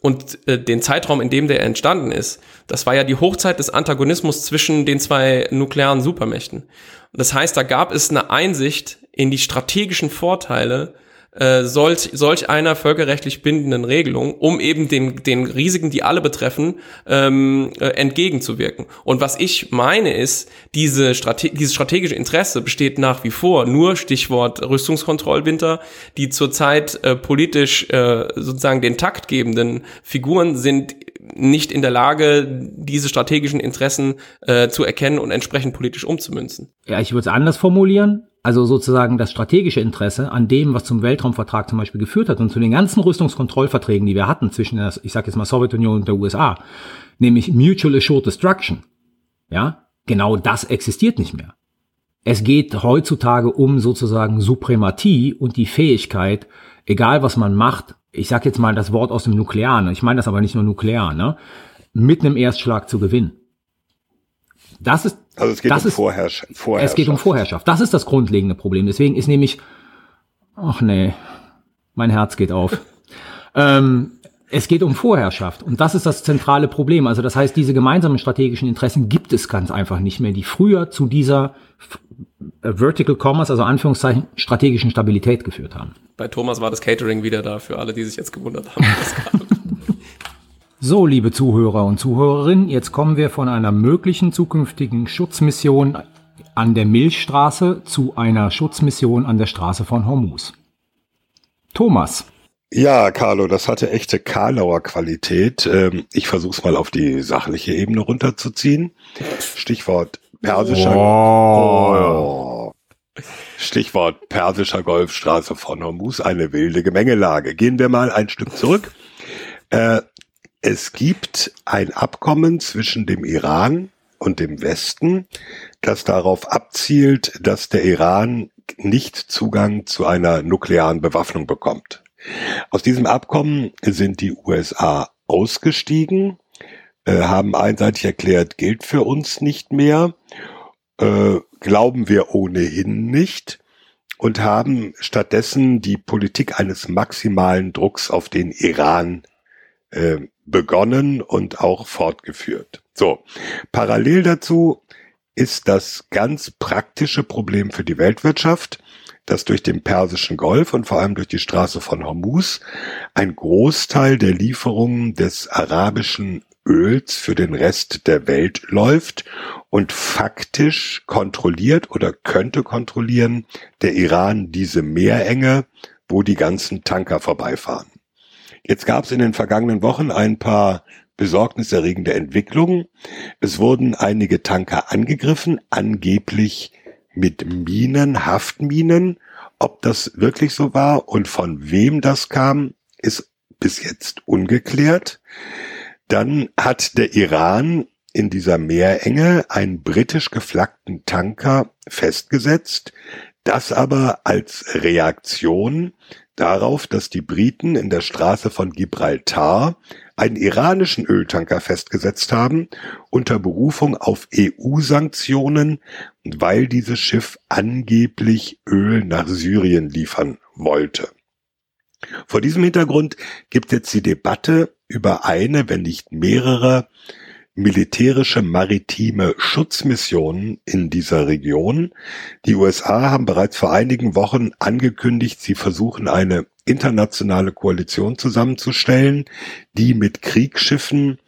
Speaker 1: und äh, den Zeitraum, in dem der entstanden ist, das war ja die Hochzeit des Antagonismus zwischen den zwei nuklearen Supermächten. Das heißt, da gab es eine Einsicht in die strategischen Vorteile äh, solch, solch einer völkerrechtlich bindenden Regelung, um eben den, den Risiken, die alle betreffen, ähm, äh, entgegenzuwirken. Und was ich meine ist, diese Strate dieses strategische Interesse besteht nach wie vor, nur Stichwort Rüstungskontrollwinter, die zurzeit äh, politisch äh, sozusagen den taktgebenden Figuren sind nicht in der Lage, diese strategischen Interessen äh, zu erkennen und entsprechend politisch umzumünzen.
Speaker 8: Ja, ich würde es anders formulieren. Also sozusagen das strategische Interesse an dem, was zum Weltraumvertrag zum Beispiel geführt hat und zu den ganzen Rüstungskontrollverträgen, die wir hatten zwischen der, ich sage jetzt mal Sowjetunion und der USA, nämlich Mutual Assured Destruction. Ja, genau das existiert nicht mehr. Es geht heutzutage um sozusagen Suprematie und die Fähigkeit, egal was man macht, ich sage jetzt mal das Wort aus dem Nuklearen, ich meine das aber nicht nur nuklear, ne, mit einem Erstschlag zu gewinnen. Das ist
Speaker 7: also es geht
Speaker 8: das
Speaker 7: um
Speaker 8: ist,
Speaker 7: Vorherrschaft.
Speaker 8: Es geht um Vorherrschaft. Das ist das grundlegende Problem. Deswegen ist nämlich, ach nee, mein Herz geht auf. ähm, es geht um Vorherrschaft und das ist das zentrale Problem. Also das heißt, diese gemeinsamen strategischen Interessen gibt es ganz einfach nicht mehr, die früher zu dieser äh, Vertical Commerce, also Anführungszeichen, strategischen Stabilität geführt haben.
Speaker 1: Bei Thomas war das Catering wieder da, für alle, die sich jetzt gewundert haben.
Speaker 8: So, liebe Zuhörer und Zuhörerinnen, jetzt kommen wir von einer möglichen zukünftigen Schutzmission an der Milchstraße zu einer Schutzmission an der Straße von Hormuz. Thomas.
Speaker 7: Ja, Carlo, das hatte echte Karlauer Qualität. Ähm, ich versuche es mal auf die sachliche Ebene runterzuziehen. Stichwort persischer. Oh. Stichwort persischer Golfstraße von Hormuz, eine wilde Gemengelage. Gehen wir mal ein Stück zurück. Äh, es gibt ein Abkommen zwischen dem Iran und dem Westen, das darauf abzielt, dass der Iran nicht Zugang zu einer nuklearen Bewaffnung bekommt. Aus diesem Abkommen sind die USA ausgestiegen, äh, haben einseitig erklärt, gilt für uns nicht mehr, äh, glauben wir ohnehin nicht und haben stattdessen die Politik eines maximalen Drucks auf den Iran äh, begonnen und auch fortgeführt. So, parallel dazu ist das ganz praktische Problem für die Weltwirtschaft, dass durch den Persischen Golf und vor allem durch die Straße von Hormuz ein Großteil der Lieferungen des arabischen Öls für den Rest der Welt läuft und faktisch kontrolliert oder könnte kontrollieren der Iran diese Meerenge, wo die ganzen Tanker vorbeifahren. Jetzt gab es in den vergangenen Wochen ein paar besorgniserregende Entwicklungen. Es wurden einige Tanker angegriffen, angeblich mit Minen, Haftminen. Ob das wirklich so war und von wem das kam, ist bis jetzt ungeklärt. Dann hat der Iran in dieser Meerenge einen britisch geflaggten Tanker festgesetzt, das aber als Reaktion darauf, dass die Briten in der Straße von Gibraltar einen iranischen Öltanker festgesetzt haben, unter Berufung auf EU-Sanktionen, weil dieses Schiff angeblich Öl nach Syrien liefern wollte. Vor diesem Hintergrund gibt jetzt die Debatte über eine, wenn nicht mehrere militärische maritime Schutzmissionen in dieser Region. Die USA haben bereits vor einigen Wochen angekündigt, sie versuchen eine internationale Koalition zusammenzustellen, die mit Kriegsschiffen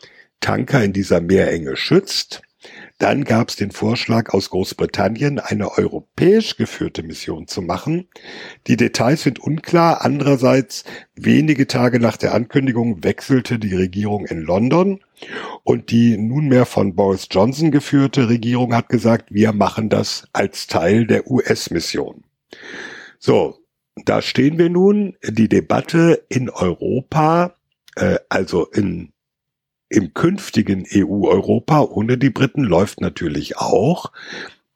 Speaker 7: Tanker in dieser Meerenge schützt. Dann gab es den Vorschlag aus Großbritannien, eine europäisch geführte Mission zu machen. Die Details sind unklar. Andererseits, wenige Tage nach der Ankündigung wechselte die Regierung in London und die nunmehr von Boris Johnson geführte Regierung hat gesagt, wir machen das als Teil der US-Mission. So, da stehen wir nun. Die Debatte in Europa, äh, also in im künftigen EU-Europa ohne die Briten läuft natürlich auch.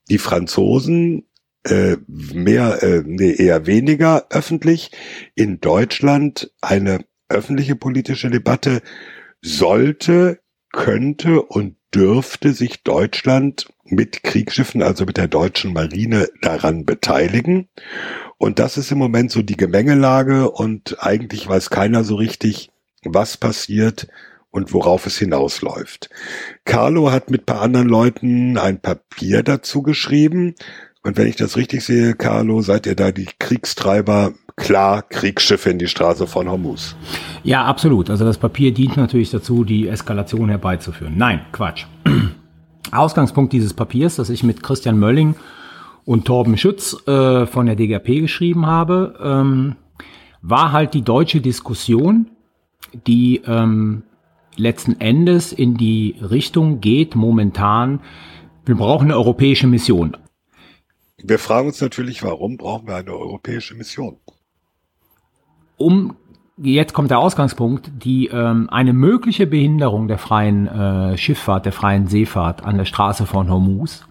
Speaker 7: Die Franzosen äh, mehr, äh, nee, eher weniger öffentlich. In Deutschland eine öffentliche politische Debatte sollte könnte und dürfte sich Deutschland mit Kriegsschiffen, also mit der deutschen Marine, daran beteiligen. Und das ist im Moment so die Gemengelage und eigentlich weiß keiner so richtig, was passiert und worauf es hinausläuft. Carlo hat mit paar anderen Leuten ein Papier dazu geschrieben. Und wenn ich das richtig sehe, Carlo, seid ihr da die Kriegstreiber klar Kriegsschiffe in die Straße von Hormuz.
Speaker 8: Ja, absolut. Also das Papier dient natürlich dazu, die Eskalation herbeizuführen. Nein, Quatsch. Ausgangspunkt dieses Papiers, das ich mit Christian Mölling und Torben Schütz äh, von der DGP geschrieben habe, ähm, war halt die deutsche Diskussion, die ähm, letzten Endes in die Richtung geht momentan, wir brauchen eine europäische Mission.
Speaker 7: Wir fragen uns natürlich, warum brauchen wir eine europäische Mission?
Speaker 8: um jetzt kommt der Ausgangspunkt, die ähm, eine mögliche Behinderung der freien äh, Schifffahrt, der freien Seefahrt an der Straße von Hormuz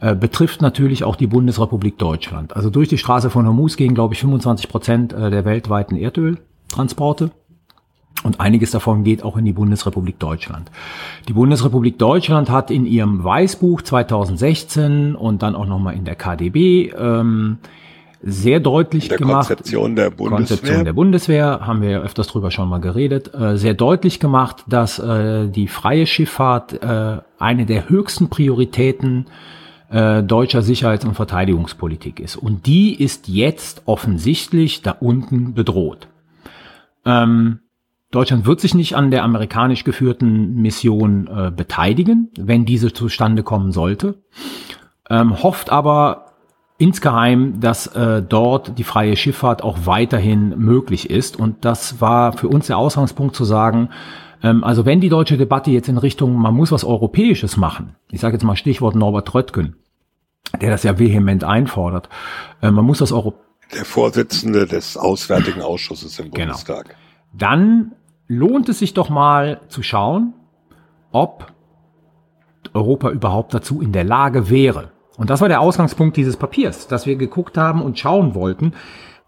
Speaker 8: äh, betrifft natürlich auch die Bundesrepublik Deutschland. Also durch die Straße von Hormuz gehen, glaube ich, 25 Prozent äh, der weltweiten Erdöltransporte. Und einiges davon geht auch in die Bundesrepublik Deutschland. Die Bundesrepublik Deutschland hat in ihrem Weißbuch 2016 und dann auch nochmal in der KDB ähm, sehr deutlich
Speaker 7: der
Speaker 8: gemacht.
Speaker 7: Konzeption der Bundeswehr.
Speaker 8: Konzeption der Bundeswehr, haben wir ja öfters drüber schon mal geredet, äh, sehr deutlich gemacht, dass äh, die freie Schifffahrt äh, eine der höchsten Prioritäten äh, deutscher Sicherheits- und Verteidigungspolitik ist. Und die ist jetzt offensichtlich da unten bedroht. Ähm, Deutschland wird sich nicht an der amerikanisch geführten Mission äh, beteiligen, wenn diese zustande kommen sollte, ähm, hofft aber insgeheim, dass äh, dort die freie Schifffahrt auch weiterhin möglich ist. Und das war für uns der Ausgangspunkt zu sagen, ähm, also wenn die deutsche Debatte jetzt in Richtung, man muss was Europäisches machen, ich sage jetzt mal Stichwort Norbert Röttgen, der das ja vehement einfordert, äh, man muss das Euro
Speaker 7: der Vorsitzende des Auswärtigen Ausschusses im
Speaker 8: Genau.
Speaker 7: Bundestag.
Speaker 8: dann lohnt es sich doch mal zu schauen, ob Europa überhaupt dazu in der Lage wäre. Und das war der Ausgangspunkt dieses Papiers, dass wir geguckt haben und schauen wollten,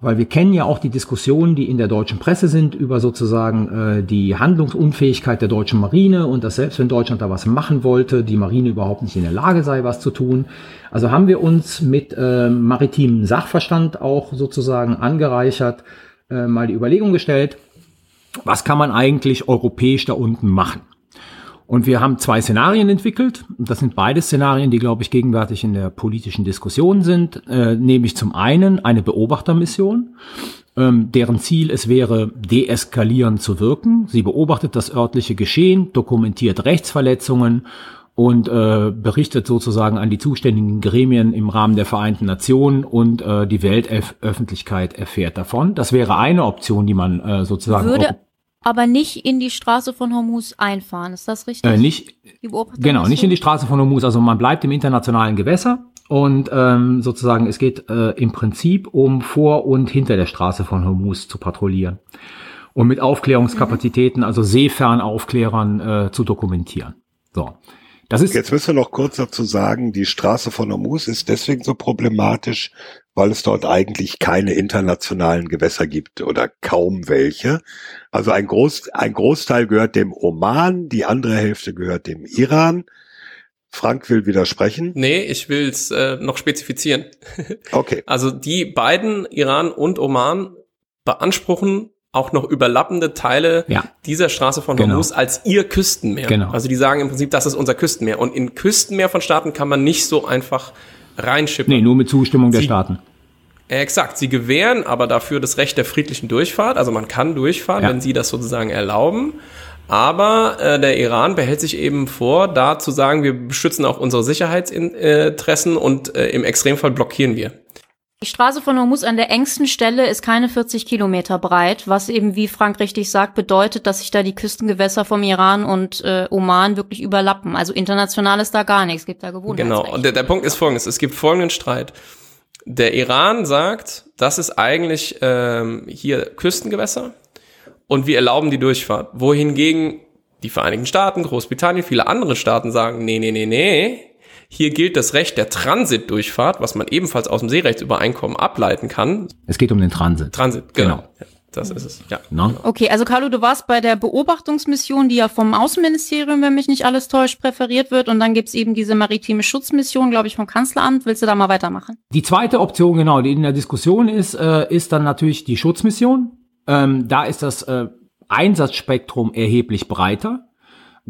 Speaker 8: weil wir kennen ja auch die Diskussionen, die in der deutschen Presse sind über sozusagen äh, die Handlungsunfähigkeit der deutschen Marine und dass selbst wenn Deutschland da was machen wollte, die Marine überhaupt nicht in der Lage sei, was zu tun. Also haben wir uns mit äh, maritimem Sachverstand auch sozusagen angereichert, äh, mal die Überlegung gestellt, was kann man eigentlich europäisch da unten machen? Und wir haben zwei Szenarien entwickelt. Das sind beide Szenarien, die, glaube ich, gegenwärtig in der politischen Diskussion sind. Äh, nämlich zum einen eine Beobachtermission, ähm, deren Ziel es wäre, deeskalierend zu wirken. Sie beobachtet das örtliche Geschehen, dokumentiert Rechtsverletzungen und äh, berichtet sozusagen an die zuständigen Gremien im Rahmen der Vereinten Nationen und äh, die Weltöffentlichkeit erfährt davon. Das wäre eine Option, die man äh, sozusagen
Speaker 2: Würde aber nicht in die Straße von Hormuz einfahren, ist das richtig?
Speaker 8: äh, nicht Genau, nicht in die Straße von Hormuz. Also man bleibt im internationalen Gewässer und ähm, sozusagen es geht äh, im Prinzip um vor und hinter der Straße von Hormuz zu patrouillieren und mit Aufklärungskapazitäten, also Seefernaufklärern äh, zu dokumentieren. So, das ist
Speaker 7: Jetzt müssen wir noch kurz dazu sagen, die Straße von Hormuz ist deswegen so problematisch, weil es dort eigentlich keine internationalen Gewässer gibt oder kaum welche. Also ein, Groß, ein Großteil gehört dem Oman, die andere Hälfte gehört dem Iran. Frank will widersprechen.
Speaker 1: Nee, ich will's äh, noch spezifizieren.
Speaker 7: Okay.
Speaker 1: Also die beiden, Iran und Oman, beanspruchen auch noch überlappende Teile
Speaker 8: Ja.
Speaker 1: dieser Straße von
Speaker 8: Genau.
Speaker 1: Hormuz als ihr Küstenmeer.
Speaker 8: Genau.
Speaker 1: Also die sagen im Prinzip, das ist unser Küstenmeer. Und in Küstenmeer von Staaten kann man nicht so einfach reinschippen.
Speaker 8: nee, nur mit Zustimmung der
Speaker 1: Sie-
Speaker 8: Staaten.
Speaker 1: Exakt, sie gewähren aber dafür das Recht der friedlichen Durchfahrt. Also man kann durchfahren,
Speaker 8: Ja.
Speaker 1: wenn sie das sozusagen erlauben. Aber äh, der Iran behält sich eben vor, da zu sagen, wir beschützen auch unsere Sicherheitsinteressen und äh, im Extremfall blockieren wir.
Speaker 2: Die Straße von Hormuz an der engsten Stelle ist keine 40 Kilometer breit, was eben, wie Frank richtig sagt, bedeutet, dass sich da die Küstengewässer vom Iran und äh, Oman wirklich überlappen. Also international ist da gar nichts, es gibt da Gewohnheitsrecht.
Speaker 1: Genau. Und der, der Punkt ist folgendes: Es gibt folgenden Streit. Der Iran sagt, das ist eigentlich ähm, hier Küstengewässer und wir erlauben die Durchfahrt. Wohingegen die Vereinigten Staaten, Großbritannien, viele andere Staaten sagen, nee, nee, nee, nee. Hier gilt das Recht der Transitdurchfahrt, was man ebenfalls aus dem Seerechtsübereinkommen ableiten kann.
Speaker 8: Es geht um den Transit.
Speaker 1: Transit, genau.
Speaker 8: Genau.
Speaker 1: Das ist es, ja.
Speaker 8: Ne?
Speaker 2: Okay, also Carlo, du warst bei der Beobachtungsmission, die ja vom Außenministerium, wenn mich nicht alles täuscht, präferiert wird. Und dann gibt's eben diese maritime Schutzmission, glaube ich, vom Kanzleramt. Willst du da mal weitermachen?
Speaker 8: Die zweite Option, genau, die in der Diskussion ist, äh, ist dann natürlich die Schutzmission. Ähm, da ist das äh, Einsatzspektrum erheblich breiter.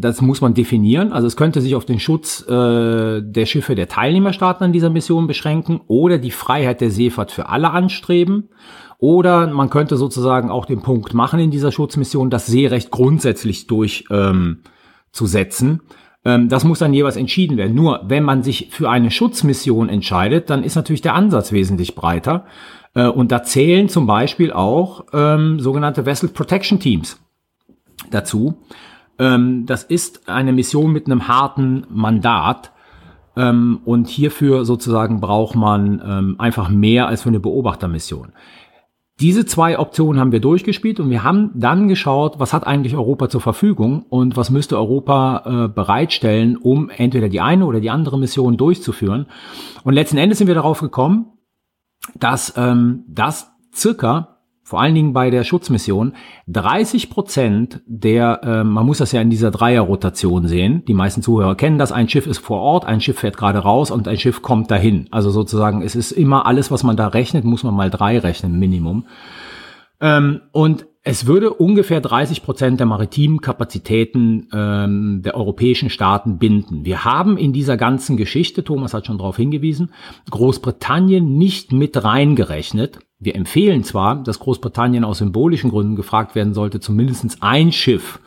Speaker 8: Das muss man definieren. Also es könnte sich auf den Schutz äh, der Schiffe der Teilnehmerstaaten an dieser Mission beschränken oder die Freiheit der Seefahrt für alle anstreben. Oder man könnte sozusagen auch den Punkt machen in dieser Schutzmission, das Seerecht grundsätzlich durchzusetzen. Ähm, ähm, das muss dann jeweils entschieden werden. Nur wenn man sich für eine Schutzmission entscheidet, dann ist natürlich der Ansatz wesentlich breiter. Äh, und da zählen zum Beispiel auch ähm, sogenannte Vessel Protection Teams dazu. Ähm, das ist eine Mission mit einem harten Mandat. Ähm, und hierfür sozusagen braucht man ähm, einfach mehr als für eine Beobachtermission. Diese zwei Optionen haben wir durchgespielt und wir haben dann geschaut, was hat eigentlich Europa zur Verfügung und was müsste Europa äh, bereitstellen, um entweder die eine oder die andere Mission durchzuführen. Und letzten Endes sind wir darauf gekommen, dass ähm, das circa vor allen Dingen bei der Schutzmission, 30 Prozent der, äh, man muss das ja in dieser Dreierrotation sehen, die meisten Zuhörer kennen das, ein Schiff ist vor Ort, ein Schiff fährt gerade raus und ein Schiff kommt dahin. Also sozusagen, es ist immer alles, was man da rechnet, muss man mal drei rechnen, Minimum. Ähm, und es würde ungefähr 30 Prozent der maritimen Kapazitäten ähm, der europäischen Staaten binden. Wir haben in dieser ganzen Geschichte, Thomas hat schon darauf hingewiesen, Großbritannien nicht mit reingerechnet. Wir empfehlen zwar, dass Großbritannien aus symbolischen Gründen gefragt werden sollte, zumindest ein Schiff,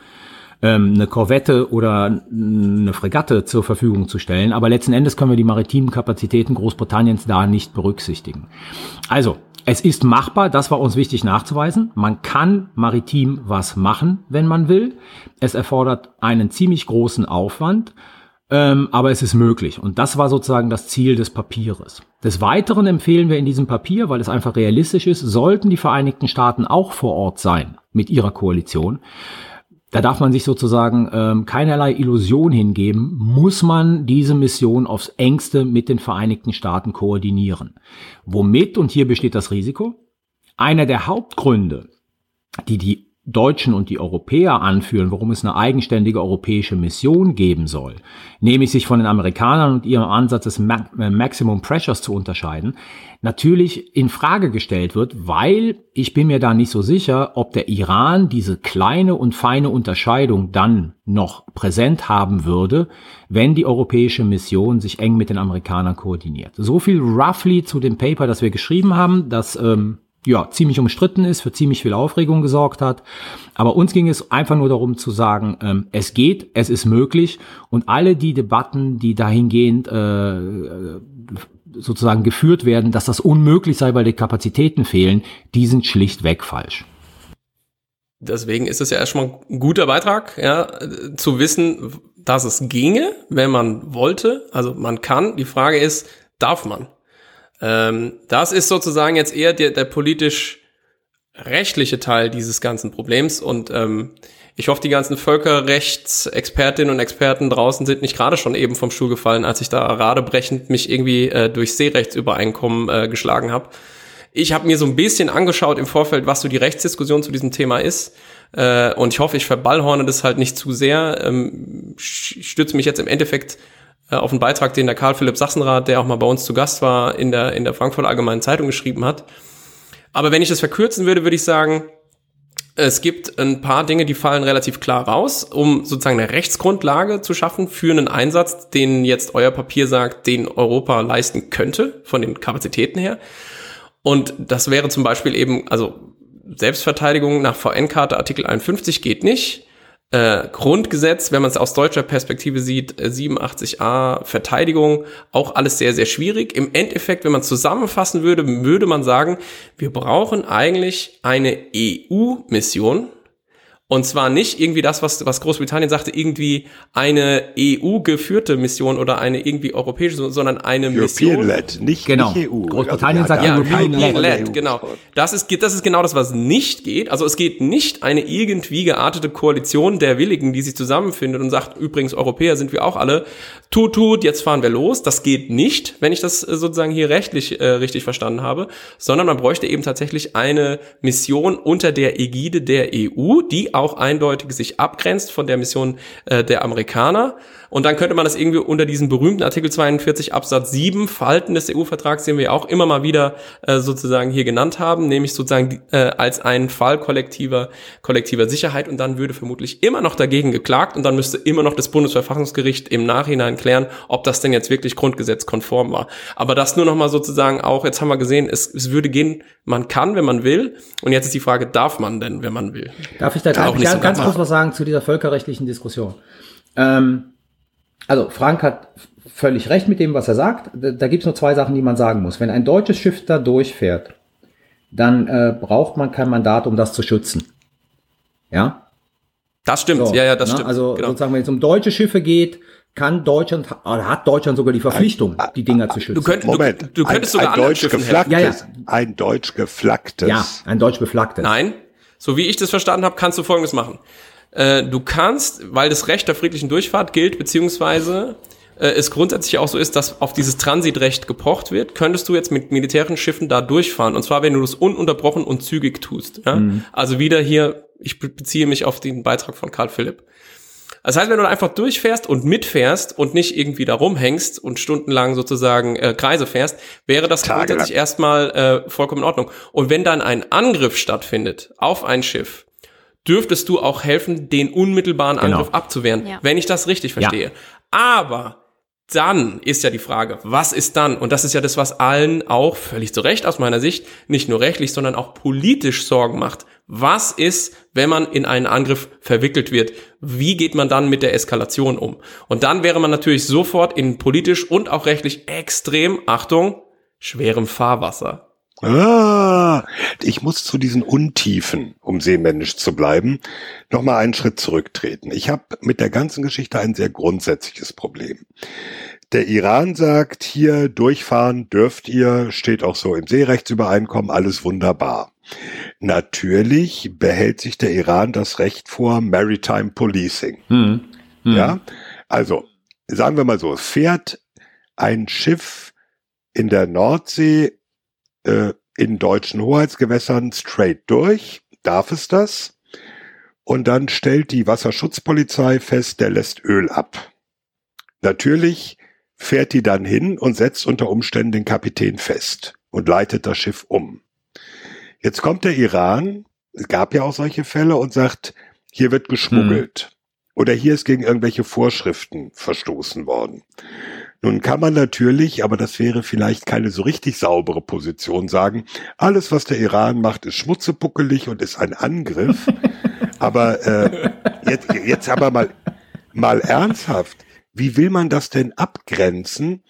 Speaker 8: ähm, eine Korvette oder eine Fregatte zur Verfügung zu stellen, aber letzten Endes können wir die maritimen Kapazitäten Großbritanniens da nicht berücksichtigen. Also, es ist machbar, das war uns wichtig nachzuweisen. Man kann maritim was machen, wenn man will. Es erfordert einen ziemlich großen Aufwand, ähm, aber es ist möglich. Und das war sozusagen das Ziel des Papieres. Des Weiteren empfehlen wir in diesem Papier, weil es einfach realistisch ist, sollten die Vereinigten Staaten auch vor Ort sein mit ihrer Koalition, da darf man sich sozusagen ähm, keinerlei Illusion hingeben, muss man diese Mission aufs engste mit den Vereinigten Staaten koordinieren. Womit, und hier besteht das Risiko, einer der Hauptgründe, die die Deutschen und die Europäer anführen, warum es eine eigenständige europäische Mission geben soll, nämlich sich von den Amerikanern und ihrem Ansatz des äh, Maximum Pressures zu unterscheiden, natürlich in Frage gestellt wird, weil ich bin mir da nicht so sicher, ob der Iran diese kleine und feine Unterscheidung dann noch präsent haben würde, wenn die europäische Mission sich eng mit den Amerikanern koordiniert. So viel roughly zu dem Paper, das wir geschrieben haben, das ähm, ja, ziemlich umstritten ist, für ziemlich viel Aufregung gesorgt hat. Aber uns ging es einfach nur darum zu sagen, ähm, es geht, es ist möglich und alle die Debatten, die dahingehend äh, sozusagen geführt werden, dass das unmöglich sei, weil die Kapazitäten fehlen, die sind schlichtweg falsch.
Speaker 1: Deswegen ist es ja erstmal ein guter Beitrag, ja, zu wissen, dass es ginge, wenn man wollte. Also man kann. Die Frage ist, darf man? Ähm, das ist sozusagen jetzt eher der, der politisch rechtliche Teil dieses ganzen Problems und ähm, ich hoffe, die ganzen Völkerrechtsexpertinnen und Experten draußen sind nicht gerade schon eben vom Stuhl gefallen, als ich da radebrechend mich irgendwie äh, durch Seerechtsübereinkommen äh, geschlagen habe. Ich habe mir so ein bisschen angeschaut im Vorfeld, was so die Rechtsdiskussion zu diesem Thema ist. Äh, und ich hoffe, ich verballhorne das halt nicht zu sehr. Ähm, stütze mich jetzt im Endeffekt auf einen Beitrag, den der Karl Philipp Sachsenrath, der auch mal bei uns zu Gast war, in der, in der Frankfurter Allgemeinen Zeitung geschrieben hat. Aber wenn ich das verkürzen würde, würde ich sagen, es gibt ein paar Dinge, die fallen relativ klar raus, um sozusagen eine Rechtsgrundlage zu schaffen für einen Einsatz, den jetzt euer Papier sagt, den Europa leisten könnte, von den Kapazitäten her. Und das wäre zum Beispiel eben, also Selbstverteidigung nach VN-Karte Artikel 51 geht nicht äh, Grundgesetz, wenn man es aus deutscher Perspektive sieht, 87a äh, Verteidigung, auch alles sehr, sehr schwierig. Im Endeffekt, wenn man zusammenfassen würde, würde man sagen, wir brauchen eigentlich eine EU-Mission Und zwar nicht irgendwie das, was, was Großbritannien sagte, irgendwie eine EU-geführte Mission oder eine irgendwie europäische, sondern eine Mission.
Speaker 7: European-led, nicht,
Speaker 8: Genau.
Speaker 7: nicht EU.
Speaker 8: Großbritannien sagt
Speaker 1: Ja,
Speaker 8: European
Speaker 1: European
Speaker 8: led.
Speaker 1: led, genau. Das ist, das ist genau das, was nicht geht. Also es geht nicht eine irgendwie geartete Koalition der Willigen, die sich zusammenfindet und sagt, übrigens, Europäer sind wir auch alle. Tut, tut, jetzt fahren wir los. Das geht nicht, wenn ich das äh, sozusagen hier rechtlich äh, richtig verstanden habe, sondern man bräuchte eben tatsächlich eine Mission unter der Ägide der EU, die auch eindeutig sich abgrenzt von der Mission äh, der Amerikaner. Und dann könnte man das irgendwie unter diesen berühmten Artikel 42 Absatz 7 Falten des EU-Vertrags, den wir auch immer mal wieder äh, sozusagen hier genannt haben, nämlich sozusagen äh, als einen Fall kollektiver, kollektiver Sicherheit. Und dann würde vermutlich immer noch dagegen geklagt und dann müsste immer noch das Bundesverfassungsgericht im Nachhinein klären, ob das denn jetzt wirklich grundgesetzkonform war. Aber das nur noch mal sozusagen auch, jetzt haben wir gesehen, es, es würde gehen, man kann, wenn man will. Und jetzt ist die Frage, darf man denn, wenn man will?
Speaker 8: Darf ich da ganz,
Speaker 1: nicht so
Speaker 8: ganz, ganz
Speaker 1: ganz
Speaker 8: kurz was sagen zu dieser völkerrechtlichen Diskussion? Ähm, also Frank hat völlig recht mit dem, was er sagt. Da, da gibt es nur zwei Sachen, die man sagen muss. Wenn ein deutsches Schiff da durchfährt, dann äh, braucht man kein Mandat, um das zu schützen. Ja?
Speaker 1: Das stimmt,
Speaker 8: So,
Speaker 1: ja, ja, das
Speaker 8: ne?
Speaker 1: stimmt.
Speaker 8: Also
Speaker 1: genau.
Speaker 8: sozusagen, wenn es um deutsche Schiffe geht, kann Deutschland, oder hat Deutschland sogar die Verpflichtung, die Dinger zu schützen.
Speaker 1: Du, könnt,
Speaker 7: Moment,
Speaker 1: du, du könntest
Speaker 7: ein,
Speaker 1: sogar
Speaker 7: ein deutsch geflaggtes,
Speaker 1: helfen.
Speaker 8: Ja,
Speaker 7: ein deutsch geflaggtes.
Speaker 8: ja, ein deutsch beflaggtes.
Speaker 1: Nein, so wie ich das verstanden habe, kannst du Folgendes machen. Äh, du kannst, weil das Recht der friedlichen Durchfahrt gilt, beziehungsweise äh, es grundsätzlich auch so ist, dass auf dieses Transitrecht gepocht wird, könntest du jetzt mit militärischen Schiffen da durchfahren. Und zwar, wenn du das ununterbrochen und zügig tust. Ja? Also wieder hier, ich be- beziehe mich auf den Beitrag von Karl Philipp. Das heißt, wenn du da einfach durchfährst und mitfährst und nicht irgendwie da rumhängst und stundenlang sozusagen äh, Kreise fährst, wäre das
Speaker 7: Tagelang.
Speaker 1: grundsätzlich erstmal äh, vollkommen in Ordnung. Und wenn dann ein Angriff stattfindet auf ein Schiff, dürftest du auch helfen, den unmittelbaren
Speaker 8: Genau.
Speaker 1: Angriff abzuwehren,
Speaker 2: Ja.
Speaker 1: wenn ich das richtig verstehe. Aber dann ist ja die Frage, was ist dann? Und das ist ja das, was allen auch völlig zu Recht aus meiner Sicht nicht nur rechtlich, sondern auch politisch Sorgen macht. Was ist, wenn man in einen Angriff verwickelt wird? Wie geht man dann mit der Eskalation um? Und dann wäre man natürlich sofort in politisch und auch rechtlich extrem, Achtung, schwerem Fahrwasser.
Speaker 7: Ah, ich muss zu diesen Untiefen, um seemännisch zu bleiben, nochmal einen Schritt zurücktreten. Ich habe mit der ganzen Geschichte ein sehr grundsätzliches Problem. Der Iran sagt, hier durchfahren dürft ihr, steht auch so im Seerechtsübereinkommen, alles wunderbar. Natürlich behält sich der Iran das Recht vor Maritime Policing.
Speaker 8: Hm. Hm.
Speaker 7: Ja, also sagen wir mal so, fährt ein Schiff in der Nordsee äh, in deutschen Hoheitsgewässern straight durch, darf es das? Und dann stellt die Wasserschutzpolizei fest, der lässt Öl ab. Natürlich fährt die dann hin und setzt unter Umständen den Kapitän fest und leitet das Schiff um. Jetzt kommt der Iran, es gab ja auch solche Fälle, und sagt, hier wird geschmuggelt. Oder hier ist gegen irgendwelche Vorschriften verstoßen worden. Nun kann man natürlich, aber das wäre vielleicht keine so richtig saubere Position, sagen, alles, was der Iran macht, ist schmutzebuckelig und ist ein Angriff. aber äh, jetzt, jetzt aber mal, mal ernsthaft, wie will man das denn abgrenzen,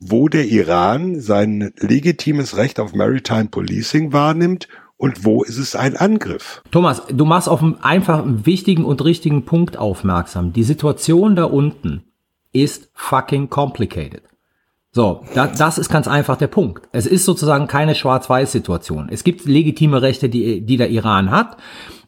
Speaker 7: wo der Iran sein legitimes Recht auf Maritime Policing wahrnimmt und wo ist es ein Angriff?
Speaker 8: Thomas, du machst auf einen einfach einen wichtigen und richtigen Punkt aufmerksam. Die Situation da unten ist fucking complicated. So, da, das ist ganz einfach der Punkt. Es ist sozusagen keine Schwarz-Weiß-Situation. Es gibt legitime Rechte, die, die der Iran hat.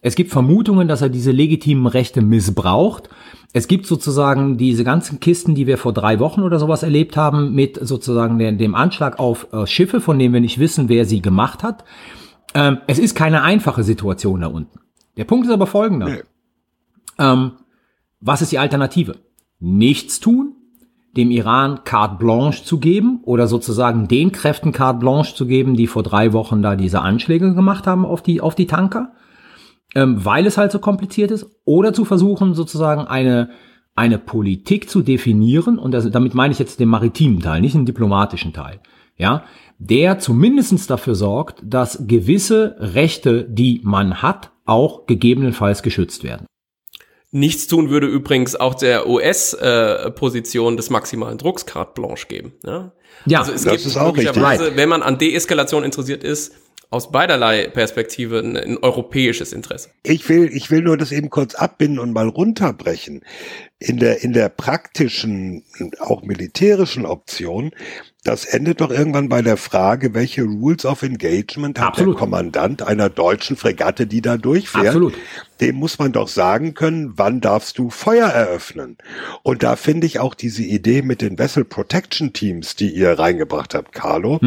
Speaker 8: Es gibt Vermutungen, dass er diese legitimen Rechte missbraucht. Es gibt sozusagen diese ganzen Kisten, die wir vor drei Wochen oder sowas erlebt haben, mit sozusagen dem, dem Anschlag auf äh, Schiffe, von denen wir nicht wissen, wer sie gemacht hat. Ähm, es ist keine einfache Situation da unten. Der Punkt ist aber folgender.
Speaker 7: Nee.
Speaker 8: Ähm, was ist die Alternative? Nichts tun, dem Iran carte blanche zu geben oder sozusagen den Kräften carte blanche zu geben, die vor drei Wochen da diese Anschläge gemacht haben auf die, auf die Tanker, ähm, weil es halt so kompliziert ist, oder zu versuchen sozusagen eine, eine Politik zu definieren, und das, damit meine ich jetzt den maritimen Teil, nicht den diplomatischen Teil, ja, der zumindestens dafür sorgt, dass gewisse Rechte, die man hat, auch gegebenenfalls geschützt werden.
Speaker 1: Nichts tun würde übrigens auch der US-Position des maximalen Drucks carte blanche geben. Ja,
Speaker 8: Ja,
Speaker 1: also es
Speaker 7: das
Speaker 1: gibt
Speaker 7: ist auch richtig.
Speaker 1: wenn man an Deeskalation interessiert ist, aus beiderlei Perspektive ein, ein europäisches Interesse.
Speaker 7: Ich will, ich will nur das eben kurz abbinden und mal runterbrechen. In der, in der praktischen, auch militärischen Option das endet doch irgendwann bei der Frage, welche Rules of Engagement hat
Speaker 8: Absolut.
Speaker 7: der Kommandant einer deutschen Fregatte, die da durchfährt.
Speaker 8: Absolut.
Speaker 7: Dem muss man doch sagen können, wann darfst du Feuer eröffnen. Und da finde ich auch diese Idee mit den Vessel Protection Teams, die ihr reingebracht habt, Carlo,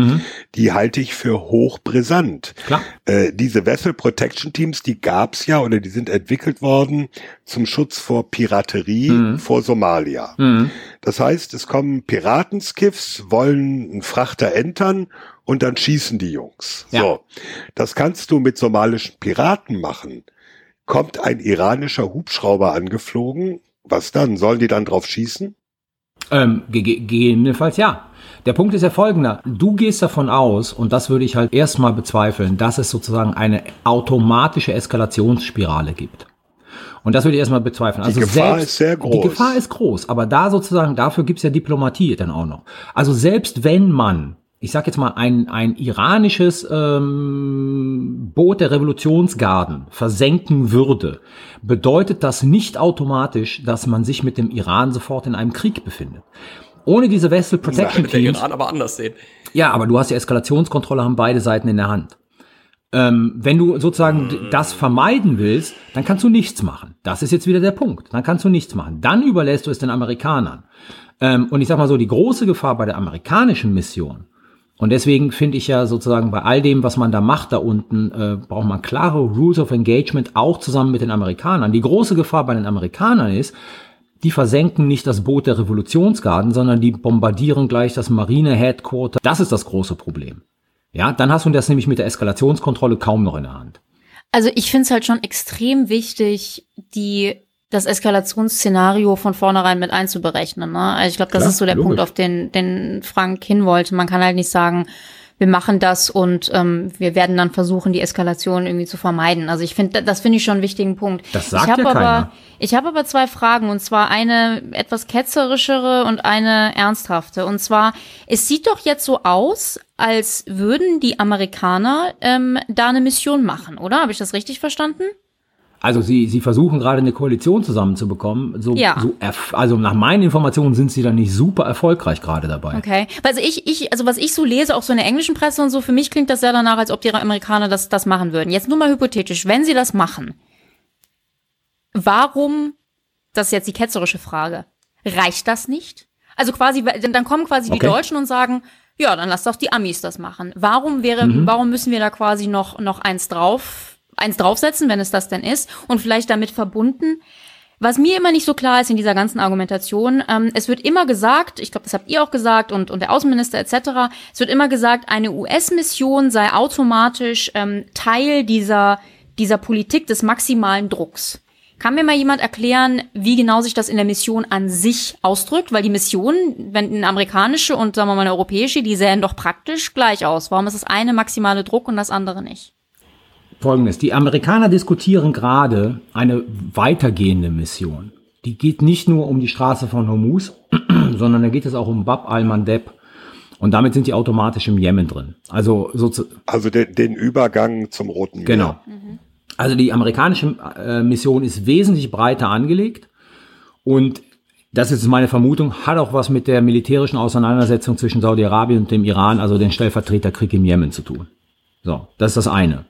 Speaker 7: die halte ich für hochbrisant.
Speaker 8: Klar.
Speaker 7: Äh, diese Vessel Protection Teams, die gab's ja oder die sind entwickelt worden zum Schutz vor Piraterie vor Somalia. Das heißt, es kommen Piratenskiffs, wollen einen Frachter entern und dann schießen die Jungs.
Speaker 8: Ja.
Speaker 7: So. Das kannst du mit somalischen Piraten machen. Kommt ein iranischer Hubschrauber angeflogen, was dann? Sollen die dann drauf schießen?
Speaker 8: Ähm, ge- ge- gegebenenfalls ja. Der Punkt ist ja folgender. Du gehst davon aus, und das würde ich halt erstmal bezweifeln, dass es sozusagen eine automatische Eskalationsspirale gibt. Und das würde ich erstmal bezweifeln. Also
Speaker 7: Gefahr
Speaker 8: selbst,
Speaker 7: ist sehr groß.
Speaker 8: Die Gefahr ist groß, aber da sozusagen, dafür gibt's ja Diplomatie dann auch noch. Also selbst wenn man, ich sag jetzt mal, ein, ein iranisches ähm, Boot der Revolutionsgarden versenken würde, bedeutet das nicht automatisch, dass man sich mit dem Iran sofort in einem Krieg befindet. Ohne diese Vessel Protection Teams
Speaker 1: Iran aber anders sehen.
Speaker 8: ja, aber du hast die Eskalationskontrolle, haben beide Seiten in der Hand. Ähm, wenn du sozusagen d- das vermeiden willst, dann kannst du nichts machen. Das ist jetzt wieder der Punkt. Dann kannst du nichts machen. Dann überlässt du es den Amerikanern. Ähm, und ich sag mal so, die große Gefahr bei der amerikanischen Mission, und deswegen finde ich ja sozusagen bei all dem, was man da macht da unten, äh, braucht man klare Rules of Engagement auch zusammen mit den Amerikanern. Die große Gefahr bei den Amerikanern ist, die versenken nicht das Boot der Revolutionsgarden, sondern die bombardieren gleich das Marine-Headquarter. Das ist das große Problem. Ja, dann hast du das nämlich mit der Eskalationskontrolle kaum noch in der Hand.
Speaker 2: Also ich finde es halt schon extrem wichtig, die das Eskalationsszenario von vornherein mit einzuberechnen. Ne? Also ich glaube, das
Speaker 8: Klar,
Speaker 2: ist so der
Speaker 8: logisch.
Speaker 2: Punkt, auf den, den Frank hin wollte. Man kann halt nicht sagen, wir machen das und ähm, wir werden dann versuchen, die Eskalation irgendwie zu vermeiden. Also ich finde, das finde ich schon einen wichtigen Punkt.
Speaker 8: Das sagt
Speaker 2: ich hab
Speaker 8: ja
Speaker 2: aber,
Speaker 8: keiner.
Speaker 2: Ich habe aber zwei Fragen und zwar eine etwas ketzerischere und eine ernsthafte. Und zwar, es sieht doch jetzt so aus, als würden die Amerikaner ähm, da eine Mission machen, oder? Habe ich das richtig verstanden?
Speaker 8: Also sie, sie versuchen gerade eine Koalition zusammenzubekommen. So,
Speaker 2: Ja.
Speaker 8: so also nach meinen Informationen sind sie da nicht super erfolgreich gerade dabei.
Speaker 2: Okay. Also ich, ich, also was ich so lese, auch so in der englischen Presse und so, für mich klingt das sehr danach, als ob die Amerikaner das, das machen würden. Jetzt nur mal hypothetisch, wenn sie das machen, warum, das ist jetzt die ketzerische Frage, reicht das nicht? Also quasi, dann dann kommen quasi die
Speaker 8: Okay.
Speaker 2: Deutschen und sagen, ja, dann lass doch die Amis das machen. Warum wäre, warum müssen wir da quasi noch, noch eins drauf, eins draufsetzen, wenn es das denn ist? Und vielleicht damit verbunden, was mir immer nicht so klar ist in dieser ganzen Argumentation, ähm, es wird immer gesagt, ich glaube, das habt ihr auch gesagt und, und der Außenminister etc., es wird immer gesagt, eine US-Mission sei automatisch ähm, Teil dieser, dieser Politik des maximalen Drucks. Kann mir mal jemand erklären, wie genau sich das in der Mission an sich ausdrückt? Weil die Mission, wenn eine amerikanische und sagen wir mal eine europäische, die sehen doch praktisch gleich aus. Warum ist das eine maximale Druck und das andere nicht?
Speaker 8: Folgendes, die Amerikaner diskutieren gerade eine weitergehende Mission. Die geht nicht nur um die Straße von Hormuz, sondern da geht es auch um Bab al-Mandeb. Und damit sind die automatisch im Jemen drin. Also so zu,
Speaker 7: Also den, den Übergang zum Roten Meer.
Speaker 8: Genau. Also die amerikanische äh, Mission ist wesentlich breiter angelegt und das ist meine Vermutung, hat auch was mit der militärischen Auseinandersetzung zwischen Saudi-Arabien und dem Iran, also den Stellvertreterkrieg im Jemen zu tun. So, das ist das eine.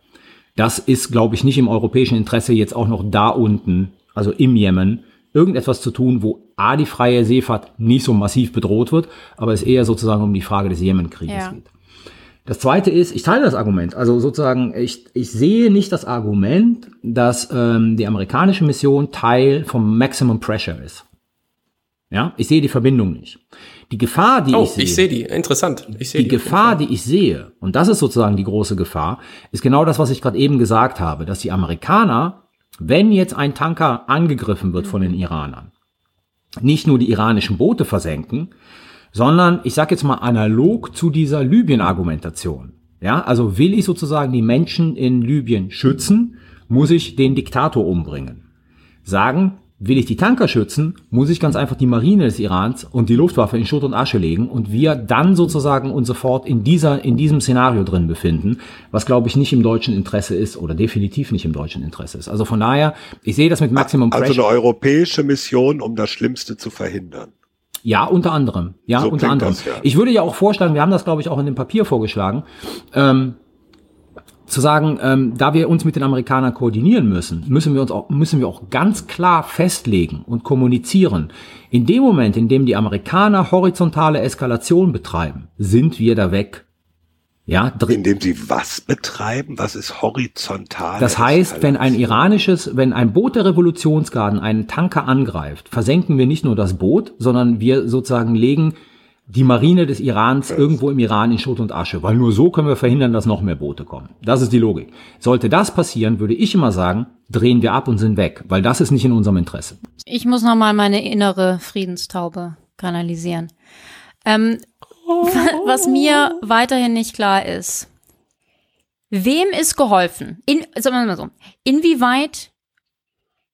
Speaker 8: Das ist, glaube ich, nicht im europäischen Interesse jetzt auch noch da unten, also im Jemen, irgendetwas zu tun, wo A, die freie Seefahrt nicht so massiv bedroht wird, aber es eher sozusagen um die Frage des Jemenkrieges
Speaker 2: Ja.
Speaker 8: geht. Das zweite ist, ich teile das Argument. Also sozusagen, ich, ich sehe nicht das Argument, dass ähm, die amerikanische Mission Teil vom Maximum Pressure ist. Ja, ich sehe die Verbindung nicht. Die Gefahr, die
Speaker 1: Oh,
Speaker 8: ich sehe,
Speaker 1: ich sehe die. Interessant. Ich sehe
Speaker 8: die Gefahr, die ich sehe, und das ist sozusagen die große Gefahr, ist genau das, was ich gerade eben gesagt habe, dass die Amerikaner, wenn jetzt ein Tanker angegriffen wird von den Iranern, nicht nur die iranischen Boote versenken, sondern ich sage jetzt mal analog zu dieser Libyen-Argumentation. Ja, also will ich sozusagen die Menschen in Libyen schützen, muss ich den Diktator umbringen. Sagen Will ich die Tanker schützen, muss ich ganz einfach die Marine des Irans und die Luftwaffe in Schutt und Asche legen und wir dann sozusagen uns sofort in dieser, in diesem Szenario drin befinden, was glaube ich nicht im deutschen Interesse ist oder definitiv nicht im deutschen Interesse ist. Also von daher, ich sehe das mit Maximum
Speaker 7: Also
Speaker 8: Pressure.
Speaker 7: eine europäische Mission, um das Schlimmste zu verhindern.
Speaker 8: Ja, unter anderem. Ja,
Speaker 7: So
Speaker 8: unter anderem.
Speaker 7: das, ja.
Speaker 8: Ich würde ja auch vorschlagen, wir haben das, glaube ich, auch in dem Papier vorgeschlagen, ähm, zu sagen, ähm, da wir uns mit den Amerikanern koordinieren müssen, müssen wir uns auch, müssen wir auch ganz klar festlegen und kommunizieren. In dem Moment, in dem die Amerikaner horizontale Eskalation betreiben, sind wir da weg. Ja, dr-
Speaker 7: Indem sie was betreiben? Was ist horizontal?
Speaker 8: das heißt, wenn ein iranisches, wenn ein Boot der Revolutionsgarden einen Tanker angreift, versenken wir nicht nur das Boot, sondern wir sozusagen legen die Marine des Irans irgendwo im Iran in Schutt und Asche, weil nur so können wir verhindern, dass noch mehr Boote kommen. Das ist die Logik. Sollte das passieren, würde ich immer sagen, drehen wir ab und sind weg, weil das ist nicht in unserem Interesse.
Speaker 2: Ich muss noch mal meine innere Friedenstaube kanalisieren. Ähm, was mir weiterhin nicht klar ist, wem ist geholfen? In, sagen wir mal so, inwieweit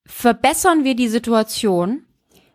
Speaker 2: verbessern wir die Situation,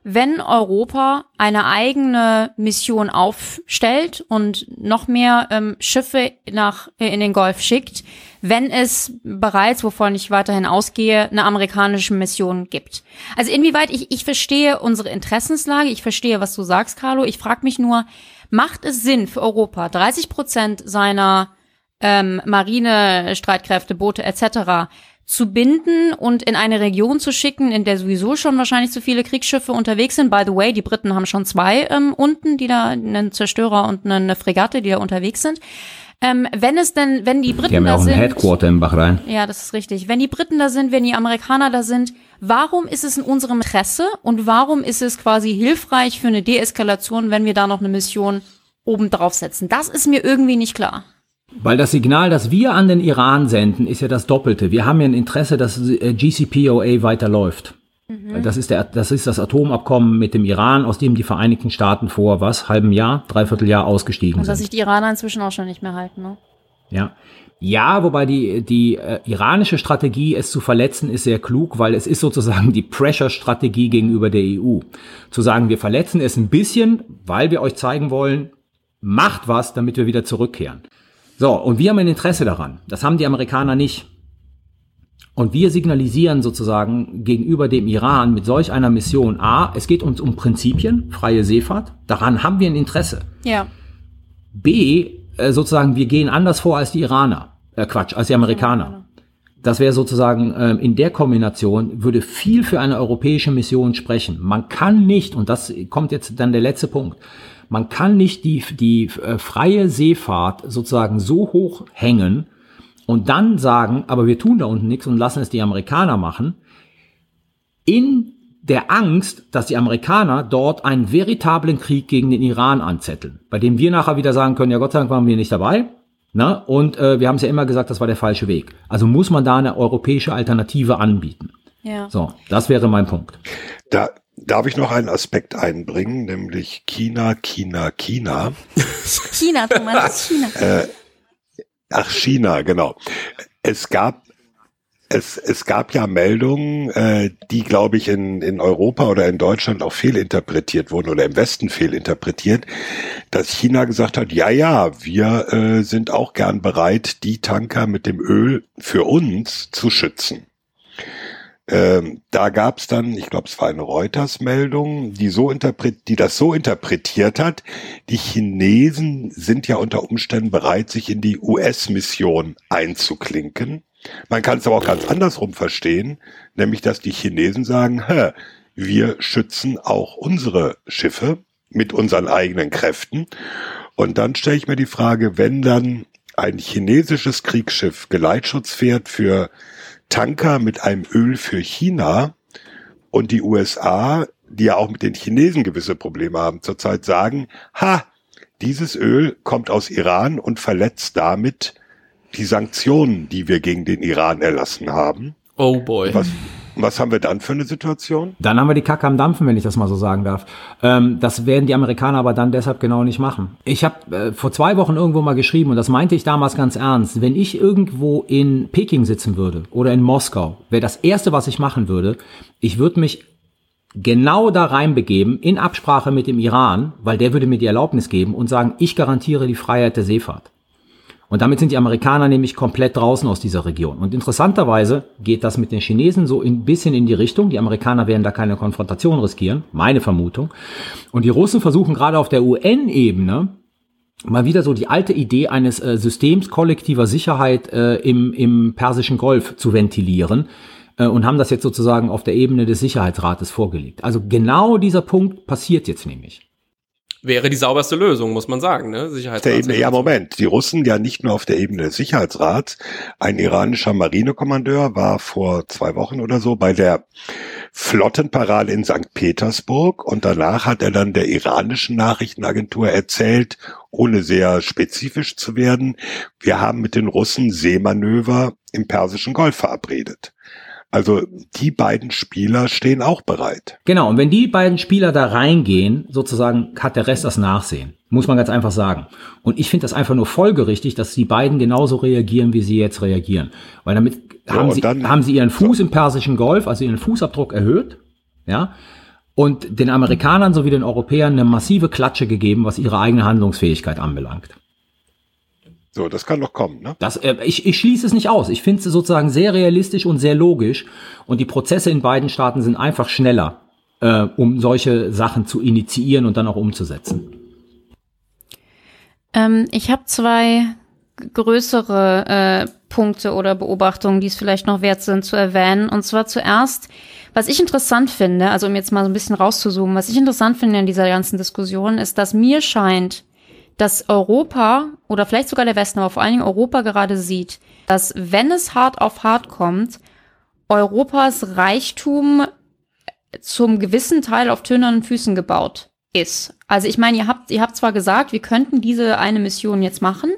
Speaker 2: wenn Europa eine eigene Mission aufstellt und noch mehr ähm, Schiffe nach äh, in den Golf schickt, wenn es bereits, wovon ich weiterhin ausgehe, eine amerikanische Mission gibt. Also inwieweit ich ich verstehe unsere Interessenslage, ich verstehe, was du sagst, Carlo. Ich frage mich nur, macht es Sinn für Europa, 30 Prozent seiner ähm, Marine, Streitkräfte, Boote etc. zu binden und in eine Region zu schicken, in der sowieso schon wahrscheinlich zu viele Kriegsschiffe unterwegs sind. By the way, die Briten haben schon zwei ähm, unten, die da einen Zerstörer und eine, Fregatte, die da unterwegs sind. Ähm, wenn es denn, wenn die Briten
Speaker 8: Die haben ja
Speaker 2: da
Speaker 8: auch ein
Speaker 2: sind,
Speaker 8: Headquarter in Bahrain.
Speaker 2: ja, das ist richtig. Wenn die Briten da sind, wenn die Amerikaner da sind, warum ist es in unserem Interesse und warum ist es quasi hilfreich für eine Deeskalation, wenn wir da noch eine Mission oben draufsetzen? Das ist mir irgendwie nicht klar.
Speaker 8: Weil das Signal, das wir an den Iran senden, ist ja das Doppelte. Wir haben ja ein Interesse, dass äh, GCPOA weiterläuft.
Speaker 2: Mhm.
Speaker 8: Das ist, der, das ist das Atomabkommen mit dem Iran, aus dem die Vereinigten Staaten vor was, halbem Jahr, dreiviertel Jahr ausgestiegen
Speaker 2: Und dass
Speaker 8: sind.
Speaker 2: sich die Iraner inzwischen auch schon nicht mehr halten, ne?
Speaker 8: Ja. Ja, wobei die, die äh, iranische Strategie, es zu verletzen, ist sehr klug, weil es ist sozusagen die Pressure-Strategie gegenüber der EU. Zu sagen, wir verletzen es ein bisschen, weil wir euch zeigen wollen, macht was, damit wir wieder zurückkehren. So, und wir haben ein Interesse daran. Das haben die Amerikaner nicht. Und wir signalisieren sozusagen gegenüber dem Iran mit solch einer Mission, a, es geht uns um Prinzipien, freie Seefahrt, daran haben wir ein Interesse.
Speaker 2: Ja.
Speaker 8: B, äh, sozusagen, wir gehen anders vor als die Iraner. Äh, Quatsch, als die Amerikaner. Das wäre sozusagen ähm, in der Kombination würde viel für eine europäische Mission sprechen. Man kann nicht, und das kommt jetzt dann der letzte Punkt, man kann nicht die, die äh, freie Seefahrt sozusagen so hoch hängen und dann sagen, aber wir tun da unten nichts und lassen es die Amerikaner machen, in der Angst, dass die Amerikaner dort einen veritablen Krieg gegen den Iran anzetteln, bei dem wir nachher wieder sagen können, ja Gott sei Dank waren wir nicht dabei. Ne? Und äh, wir haben es ja immer gesagt, das war der falsche Weg. Also muss man da eine europäische Alternative anbieten.
Speaker 2: Ja.
Speaker 8: So, das wäre mein Punkt.
Speaker 7: Da darf ich noch einen Aspekt einbringen, nämlich China, China, China.
Speaker 2: China, Thomas, China.
Speaker 7: Ach, China, genau. Es gab es, es gab ja Meldungen, äh, die, glaube ich, in, in Europa oder in Deutschland auch fehlinterpretiert wurden oder im Westen fehlinterpretiert, dass China gesagt hat, ja, ja, wir äh, sind auch gern bereit, die Tanker mit dem Öl für uns zu schützen. Ähm, da gab es dann, ich glaube, es war eine Reuters-Meldung, die so interpret, die das so interpretiert hat. Die Chinesen sind ja unter Umständen bereit, sich in die US-Mission einzuklinken. Man kann es aber auch ganz andersrum verstehen, nämlich dass die Chinesen sagen, Hä, wir schützen auch unsere Schiffe mit unseren eigenen Kräften. Und dann stelle ich mir die Frage, wenn dann ein chinesisches Kriegsschiff Geleitschutz fährt für Tanker mit einem Öl für China und die USA, die ja auch mit den Chinesen gewisse Probleme haben, zurzeit sagen, ha, dieses Öl kommt aus Iran und verletzt damit die Sanktionen, die wir gegen den Iran erlassen haben.
Speaker 1: Oh boy.
Speaker 7: Was, was haben wir dann für eine Situation?
Speaker 8: Dann haben wir die Kacke am Dampfen, wenn ich das mal so sagen darf. Ähm, das werden die Amerikaner aber dann deshalb genau nicht machen. Ich habe äh, vor zwei Wochen irgendwo mal geschrieben, und das meinte ich damals ganz ernst, wenn ich irgendwo in Peking sitzen würde oder in Moskau, wäre das Erste, was ich machen würde, ich würde mich genau da reinbegeben, in Absprache mit dem Iran, weil der würde mir die Erlaubnis geben und sagen, ich garantiere die Freiheit der Seefahrt. Und damit sind die Amerikaner nämlich komplett draußen aus dieser Region. Und interessanterweise geht das mit den Chinesen so ein bisschen in die Richtung. Die Amerikaner werden da keine Konfrontation riskieren, meine Vermutung. Und die Russen versuchen gerade auf der UN-Ebene mal wieder so die alte Idee eines äh, Systems kollektiver Sicherheit äh, im, im Persischen Golf zu ventilieren äh, und haben das jetzt sozusagen auf der Ebene des Sicherheitsrates vorgelegt. Also genau dieser Punkt passiert jetzt nämlich
Speaker 1: wäre die sauberste Lösung, muss man sagen, ne?
Speaker 7: Sicherheitsrat. Ja, Moment. Die Russen ja nicht nur auf der Ebene des Sicherheitsrats. Ein iranischer Marinekommandeur war vor zwei Wochen oder so bei der Flottenparade in St. Petersburg und danach hat er dann der iranischen Nachrichtenagentur erzählt, ohne sehr spezifisch zu werden, wir haben mit den Russen Seemanöver im Persischen Golf verabredet. Also die beiden Spieler stehen auch bereit.
Speaker 8: Genau, und wenn die beiden Spieler da reingehen, sozusagen hat der Rest das Nachsehen. Muss man ganz einfach sagen. Und ich finde das einfach nur folgerichtig, dass die beiden genauso reagieren, wie sie jetzt reagieren. Weil damit ja, haben, sie, dann, haben sie ihren Fuß so. im Persischen Golf, also ihren Fußabdruck erhöht. Ja, und den Amerikanern sowie den Europäern eine massive Klatsche gegeben, was ihre eigene Handlungsfähigkeit anbelangt.
Speaker 7: So, das kann doch kommen, ne?
Speaker 8: Das, äh, ich, ich schließe es nicht aus. Ich finde es sozusagen sehr realistisch und sehr logisch. Und die Prozesse in beiden Staaten sind einfach schneller, äh, um solche Sachen zu initiieren und dann auch umzusetzen.
Speaker 2: Ähm, ich habe zwei größere äh, Punkte oder Beobachtungen, die es vielleicht noch wert sind zu erwähnen. Und zwar zuerst, was ich interessant finde, also um jetzt mal so ein bisschen rauszuzoomen, was ich interessant finde in dieser ganzen Diskussion, ist, dass mir scheint, dass Europa oder vielleicht sogar der Westen, aber vor allen Dingen Europa gerade sieht, dass wenn es hart auf hart kommt, Europas Reichtum zum gewissen Teil auf tönernen Füßen gebaut ist. Also ich meine, ihr habt, ihr habt zwar gesagt, wir könnten diese eine Mission jetzt machen,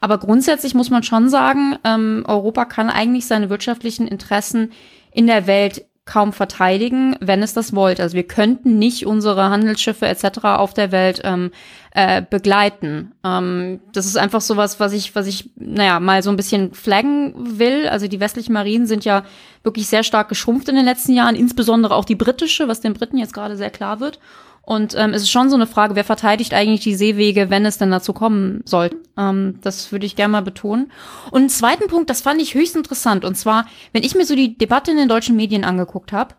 Speaker 2: aber grundsätzlich muss man schon sagen, ähm, Europa kann eigentlich seine wirtschaftlichen Interessen in der Welt kaum verteidigen, wenn es das wollte. Also wir könnten nicht unsere Handelsschiffe etc. auf der Welt ähm, äh, begleiten. Ähm, das ist einfach sowas, was ich, was ich, naja, mal so ein bisschen flaggen will. Also die westlichen Marinen sind ja wirklich sehr stark geschrumpft in den letzten Jahren, insbesondere auch die britische, was den Briten jetzt gerade sehr klar wird. Und ähm, es ist schon so eine Frage, wer verteidigt eigentlich die Seewege, wenn es denn dazu kommen soll. Ähm, das würde ich gerne mal betonen. Und einen zweiten Punkt, das fand ich höchst interessant. Und zwar, wenn ich mir so die Debatte in den deutschen Medien angeguckt habe,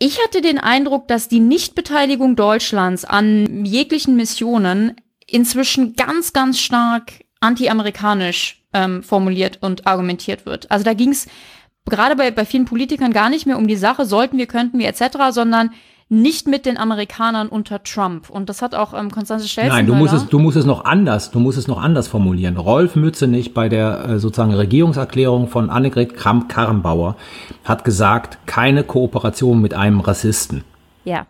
Speaker 2: ich hatte den Eindruck, dass die Nichtbeteiligung Deutschlands an jeglichen Missionen inzwischen ganz, ganz stark anti-amerikanisch ähm, formuliert und argumentiert wird. Also da ging es gerade bei, bei vielen Politikern gar nicht mehr um die Sache, sollten wir, könnten wir etc., sondern nicht mit den Amerikanern unter Trump. Und das hat auch ähm, Konstanze Stelzenmüller.
Speaker 8: Nein, du musst es, du musst es noch anders, du musst es noch anders formulieren. Rolf Mützenich bei der äh, sozusagen Regierungserklärung von Annegret Kramp-Karrenbauer hat gesagt, keine Kooperation mit einem Rassisten.
Speaker 2: Ja.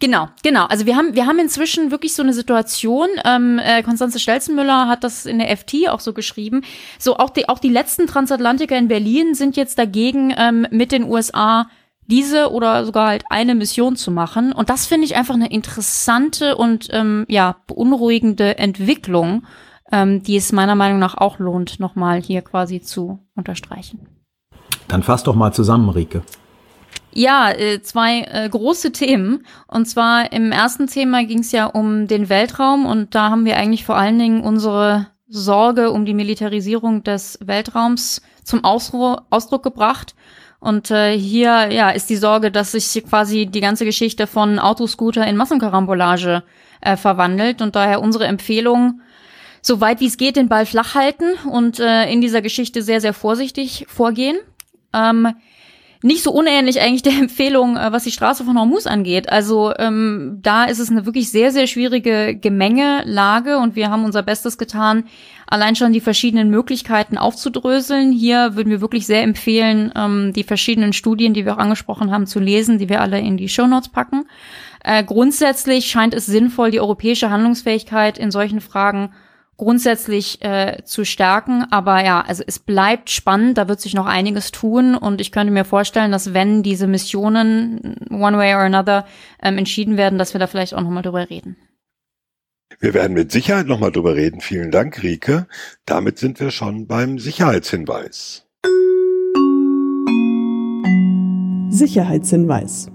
Speaker 2: Genau, genau. Also wir haben, wir haben inzwischen wirklich so eine Situation. Ähm, äh, Konstanze Stelzenmüller hat das in der FT auch so geschrieben. So auch die, auch die letzten Transatlantiker in Berlin sind jetzt dagegen, ähm, mit den USA diese oder sogar halt eine Mission zu machen. Und das finde ich einfach eine interessante und ähm, ja beunruhigende Entwicklung, ähm, die es meiner Meinung nach auch lohnt, nochmal hier quasi zu unterstreichen.
Speaker 8: Dann fass doch mal zusammen, Rike.
Speaker 2: Ja, äh, zwei äh, große Themen. Und zwar im ersten Thema ging es ja um den Weltraum und da haben wir eigentlich vor allen Dingen unsere Sorge um die Militarisierung des Weltraums zum Ausdruck gebracht. Und äh, hier ja ist die Sorge, dass sich quasi die ganze Geschichte von Autoscooter in Massenkarambolage äh, verwandelt und daher unsere Empfehlung, so weit wie es geht, den Ball flach halten und äh, in dieser Geschichte sehr, sehr vorsichtig vorgehen. Ähm, nicht so unähnlich eigentlich der Empfehlung, äh, was die Straße von Hormuz angeht. Also ähm, da ist es eine wirklich sehr, sehr schwierige Gemengelage und wir haben unser Bestes getan, allein schon die verschiedenen Möglichkeiten aufzudröseln. Hier würden wir wirklich sehr empfehlen, ähm, die verschiedenen Studien, die wir auch angesprochen haben, zu lesen, die wir alle in die Show Notes packen. Äh, grundsätzlich scheint es sinnvoll, die europäische Handlungsfähigkeit in solchen Fragen grundsätzlich äh, zu stärken. Aber ja, also es bleibt spannend, da wird sich noch einiges tun und ich könnte mir vorstellen, dass wenn diese Missionen one way or another ähm, entschieden werden, dass wir da vielleicht auch nochmal drüber reden.
Speaker 7: Wir werden mit Sicherheit nochmal drüber reden. Vielen Dank, Rike. Damit sind wir schon beim Sicherheitshinweis.
Speaker 9: Sicherheitshinweis.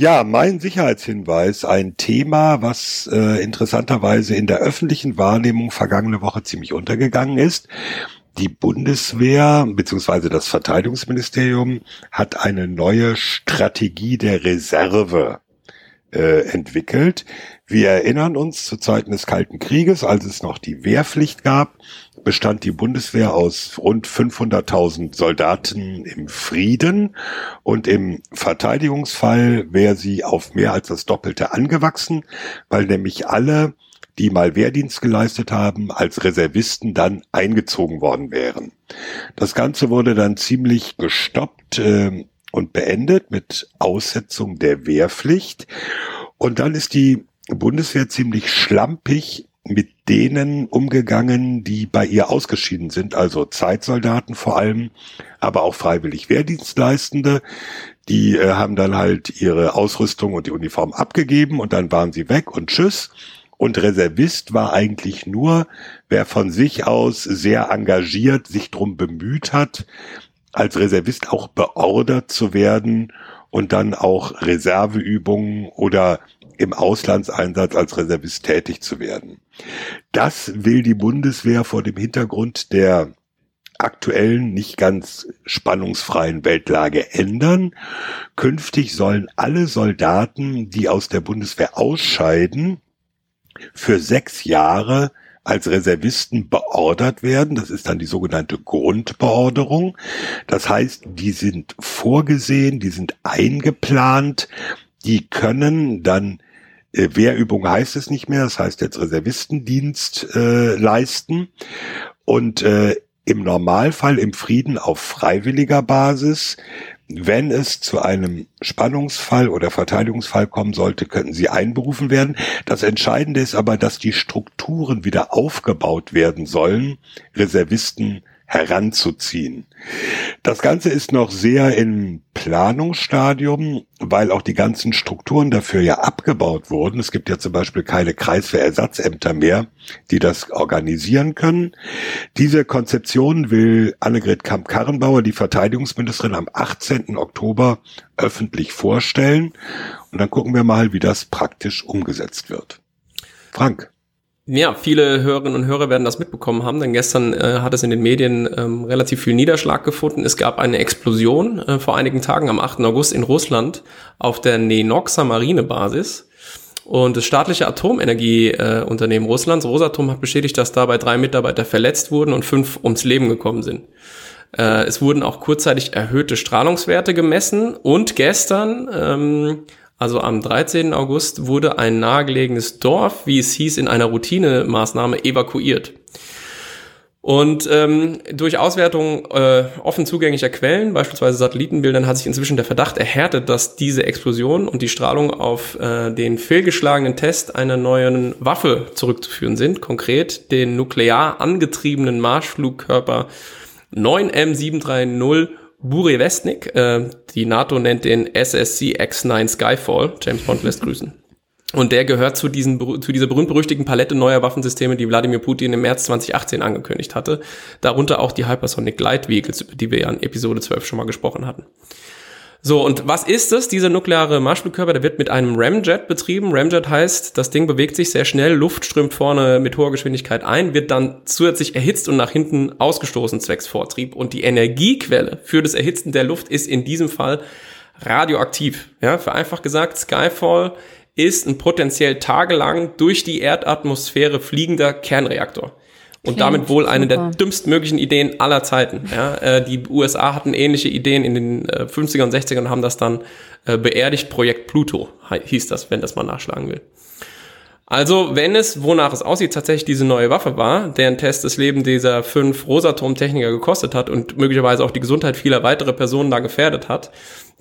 Speaker 7: Ja, mein Sicherheitshinweis, ein Thema, was äh, interessanterweise in der öffentlichen Wahrnehmung vergangene Woche ziemlich untergegangen ist. Die Bundeswehr bzw. das Verteidigungsministerium hat eine neue Strategie der Reserve äh, entwickelt. Wir erinnern uns zu Zeiten des Kalten Krieges, als es noch die Wehrpflicht gab, bestand die Bundeswehr aus rund 500.000 Soldaten im Frieden und im Verteidigungsfall wäre sie auf mehr als das Doppelte angewachsen, weil nämlich alle, die mal Wehrdienst geleistet haben, als Reservisten dann eingezogen worden wären. Das Ganze wurde dann ziemlich gestoppt äh, und beendet mit Aussetzung der Wehrpflicht. Und dann ist die Bundeswehr ziemlich schlampig mit denen umgegangen, die bei ihr ausgeschieden sind, also Zeitsoldaten vor allem, aber auch freiwillig Wehrdienstleistende. Die äh, haben dann halt ihre Ausrüstung und die Uniform abgegeben und dann waren sie weg und tschüss. Und Reservist war eigentlich nur, wer von sich aus sehr engagiert sich drum bemüht hat, als Reservist auch beordert zu werden und dann auch Reserveübungen oder im Auslandseinsatz als Reservist tätig zu werden. Das will die Bundeswehr vor dem Hintergrund der aktuellen, nicht ganz spannungsfreien Weltlage ändern. Künftig sollen alle Soldaten, die aus der Bundeswehr ausscheiden, für sechs Jahre als Reservisten beordert werden. Das ist dann die sogenannte Grundbeorderung. Das heißt, die sind vorgesehen, die sind eingeplant, die können dann äh, Wehrübung heißt es nicht mehr, das heißt jetzt Reservistendienst äh, leisten und äh, im Normalfall im Frieden auf freiwilliger Basis. Wenn es zu einem Spannungsfall oder Verteidigungsfall kommen sollte, könnten sie einberufen werden. Das Entscheidende ist aber, dass die Strukturen wieder aufgebaut werden sollen, Reservisten heranzuziehen. Das Ganze ist noch sehr im Planungsstadium, weil auch die ganzen Strukturen dafür ja abgebaut wurden. Es gibt ja zum Beispiel keine Kreiswehrersatzämter mehr, die das organisieren können. Diese Konzeption will Annegret Kamp-Karrenbauer, die Verteidigungsministerin, am 18. Oktober öffentlich vorstellen. Und dann gucken wir mal, wie das praktisch umgesetzt wird. Frank.
Speaker 1: Ja, viele Hörerinnen und Hörer werden das mitbekommen haben, denn gestern äh, hat es in den Medien ähm, relativ viel Niederschlag gefunden. Es gab eine Explosion äh, vor einigen Tagen am 8. August in Russland auf der Nenoxa Marinebasis. Und das staatliche Atomenergieunternehmen äh, Russlands, Rosatom, hat bestätigt, dass dabei drei Mitarbeiter verletzt wurden und fünf ums Leben gekommen sind. Äh, es wurden auch kurzzeitig erhöhte Strahlungswerte gemessen und gestern ähm, also am 13. August wurde ein nahegelegenes Dorf, wie es hieß, in einer Routinemaßnahme evakuiert. Und ähm, durch Auswertung äh, offen zugänglicher Quellen, beispielsweise Satellitenbildern, hat sich inzwischen der Verdacht erhärtet, dass diese Explosion und die Strahlung auf äh, den fehlgeschlagenen Test einer neuen Waffe zurückzuführen sind, konkret den nuklear angetriebenen Marschflugkörper 9M730 Burevestnik. Äh, die NATO nennt den SSC X9 Skyfall. James Bond lässt grüßen. Und der gehört zu, diesen, zu dieser berühmt-berüchtigten Palette neuer Waffensysteme, die Wladimir Putin im März 2018 angekündigt hatte. Darunter auch die Hypersonic Glide Vehicles, über die wir ja in Episode 12 schon mal gesprochen hatten. So, und was ist es, dieser nukleare Marschflugkörper? Der wird mit einem Ramjet betrieben. Ramjet heißt, das Ding bewegt sich sehr schnell, Luft strömt vorne mit hoher Geschwindigkeit ein, wird dann zusätzlich erhitzt und nach hinten ausgestoßen zwecks Vortrieb. Und die Energiequelle für das Erhitzen der Luft ist in diesem Fall radioaktiv. Ja, vereinfacht gesagt, Skyfall ist ein potenziell tagelang durch die Erdatmosphäre fliegender Kernreaktor. Und Klingt damit wohl eine der dümmsten möglichen Ideen aller Zeiten. Ja, äh, die USA hatten ähnliche Ideen in den äh, 50er und 60er und haben das dann äh, beerdigt. Projekt Pluto hieß das, wenn das mal nachschlagen will. Also, wenn es, wonach es aussieht, tatsächlich diese neue Waffe war, deren Test das Leben dieser fünf Rosatom-Techniker gekostet hat und möglicherweise auch die Gesundheit vieler weitere Personen da gefährdet hat,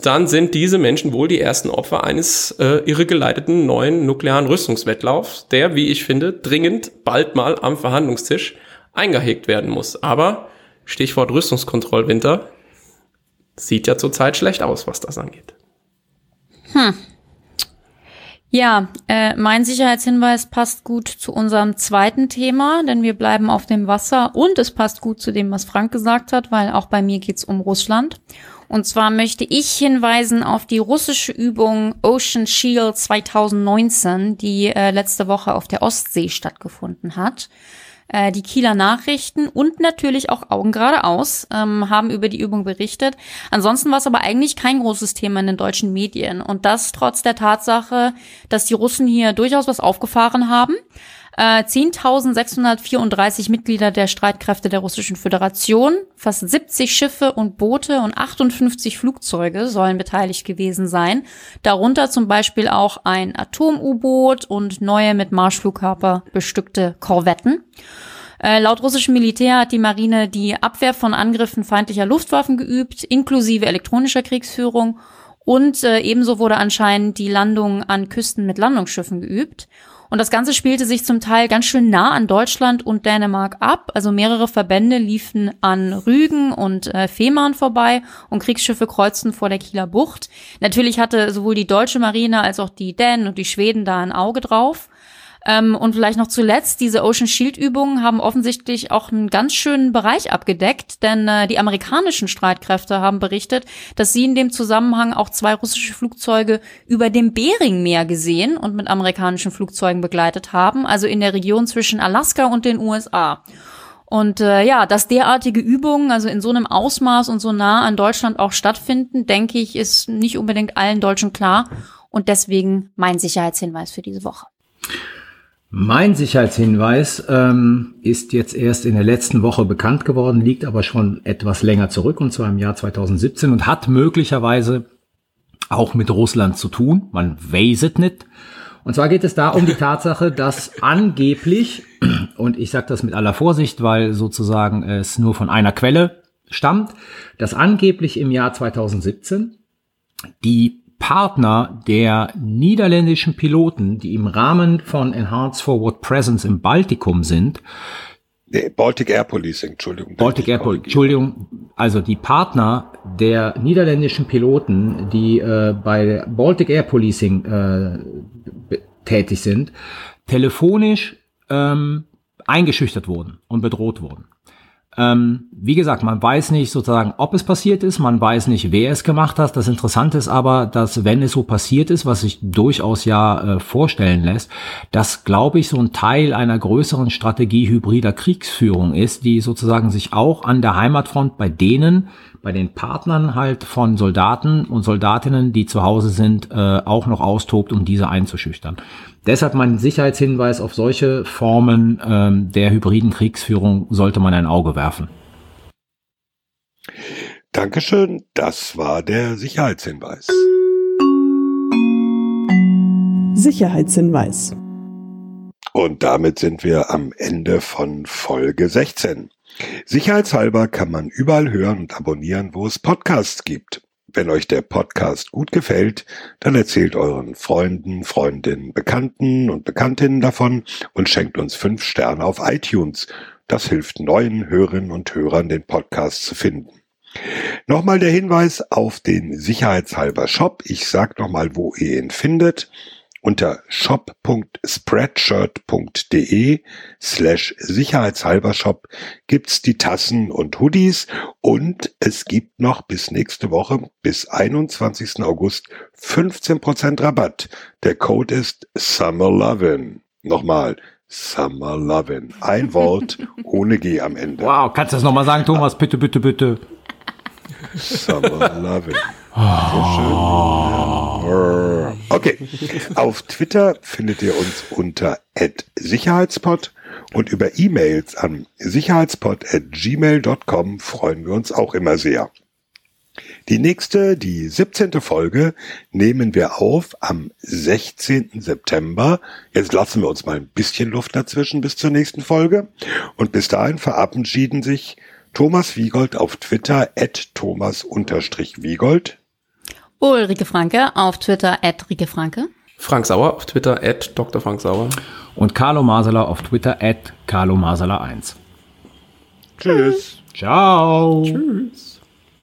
Speaker 1: dann sind diese Menschen wohl die ersten Opfer eines äh, irregeleiteten neuen nuklearen Rüstungswettlaufs, der, wie ich finde, dringend bald mal am Verhandlungstisch eingehegt werden muss. Aber Stichwort Rüstungskontrollwinter sieht ja zurzeit schlecht aus, was das angeht.
Speaker 2: Hm. Ja, äh, mein Sicherheitshinweis passt gut zu unserem zweiten Thema, denn wir bleiben auf dem Wasser und es passt gut zu dem, was Frank gesagt hat, weil auch bei mir geht's um Russland. Und zwar möchte ich hinweisen auf die russische Übung Ocean Shield 2019, die äh, letzte Woche auf der Ostsee stattgefunden hat. Äh, die Kieler Nachrichten und natürlich auch Augen geradeaus ähm, haben über die Übung berichtet. Ansonsten war es aber eigentlich kein großes Thema in den deutschen Medien. Und das trotz der Tatsache, dass die Russen hier durchaus was aufgefahren haben. 10.634 äh, Mitglieder der Streitkräfte der Russischen Föderation, fast 70 Schiffe und Boote und 58 Flugzeuge sollen beteiligt gewesen sein. Darunter zum Beispiel auch ein Atom-U-Boot und neue mit Marschflugkörper bestückte Korvetten. Äh, laut russischem Militär hat die Marine die Abwehr von Angriffen feindlicher Luftwaffen geübt, inklusive elektronischer Kriegsführung. Und äh, ebenso wurde anscheinend die Landung an Küsten mit Landungsschiffen geübt. Und das Ganze spielte sich zum Teil ganz schön nah an Deutschland und Dänemark ab. Also mehrere Verbände liefen an Rügen und äh, Fehmarn vorbei und Kriegsschiffe kreuzten vor der Kieler Bucht. Natürlich hatte sowohl die deutsche Marine als auch die Dänen und die Schweden da ein Auge drauf. Ähm, und vielleicht noch zuletzt, diese Ocean Shield Übungen haben offensichtlich auch einen ganz schönen Bereich abgedeckt, denn äh, die amerikanischen Streitkräfte haben berichtet, dass sie in dem Zusammenhang auch zwei russische Flugzeuge über dem Beringmeer gesehen und mit amerikanischen Flugzeugen begleitet haben, also in der Region zwischen Alaska und den USA. Und äh, ja, dass derartige Übungen, also in so einem Ausmaß und so nah an Deutschland auch stattfinden, denke ich, ist nicht unbedingt allen Deutschen klar. Und deswegen mein Sicherheitshinweis für diese Woche.
Speaker 8: Mein Sicherheitshinweis ähm, ist jetzt erst in der letzten Woche bekannt geworden, liegt aber schon etwas länger zurück, und zwar im Jahr 2017 und hat möglicherweise auch mit Russland zu tun. Man weiß es nicht. Und zwar geht es da um die Tatsache, dass angeblich, und ich sage das mit aller Vorsicht, weil sozusagen es nur von einer Quelle stammt, dass angeblich im Jahr 2017 die Partner der niederländischen Piloten, die im Rahmen von Enhanced Forward Presence im Baltikum sind,
Speaker 7: Nee, Baltic Air Policing, Entschuldigung.
Speaker 8: Baltic Air Policing, Entschuldigung, also die Partner der niederländischen Piloten, die äh, bei Baltic Air Policing äh, tätig sind, telefonisch ähm, eingeschüchtert wurden und bedroht wurden. Ähm, wie gesagt, man weiß nicht sozusagen, ob es passiert ist, man weiß nicht, wer es gemacht hat. Das Interessante ist aber, dass wenn es so passiert ist, was sich durchaus ja äh, vorstellen lässt, dass, glaube ich, so ein Teil einer größeren Strategie hybrider Kriegsführung ist, die sozusagen sich auch an der Heimatfront bei denen, bei den Partnern halt von Soldaten und Soldatinnen, die zu Hause sind, äh, auch noch austobt, um diese einzuschüchtern. Deshalb mein Sicherheitshinweis auf solche Formen ähm, der hybriden Kriegsführung sollte man ein Auge werfen.
Speaker 7: Dankeschön, das war der Sicherheitshinweis.
Speaker 9: Sicherheitshinweis.
Speaker 7: Und damit sind wir am Ende von Folge 16. Sicherheitshalber kann man überall hören und abonnieren, wo es Podcasts gibt. Wenn euch der Podcast gut gefällt, dann erzählt euren Freunden, Freundinnen, Bekannten und Bekanntinnen davon und schenkt uns fünf Sterne auf iTunes. Das hilft neuen Hörerinnen und Hörern, den Podcast zu finden. Nochmal der Hinweis auf den Sicherheitshalber Shop. Ich sag nochmal, wo ihr ihn findet unter shop.spreadshirt.de slash sicherheitshalber Shop gibt's die Tassen und Hoodies und es gibt noch bis nächste Woche, bis 21. August 15% Rabatt. Der Code ist SummerLovin. Nochmal, SummerLovin. Ein Wort ohne G am Ende.
Speaker 8: Wow, kannst du das nochmal sagen, Thomas? Bitte, bitte, bitte.
Speaker 7: SummerLovin. Okay. Auf Twitter findet ihr uns unter @sicherheitspod und über E-Mails an sicherheitspod@gmail.com freuen wir uns auch immer sehr. Die nächste, die 17. Folge, nehmen wir auf am 16. September. Jetzt lassen wir uns mal ein bisschen Luft dazwischen bis zur nächsten Folge. Und bis dahin verabschieden sich Thomas Wiegold auf Twitter at Thomas-Wiegold
Speaker 2: Ulrike Franke auf Twitter at Rike Franke.
Speaker 1: Frank Sauer auf Twitter at Dr. Frank Sauer.
Speaker 8: Und Carlo Masala auf Twitter at Carlo Masala 1.
Speaker 7: Tschüss.
Speaker 8: Ciao.
Speaker 1: Tschüss.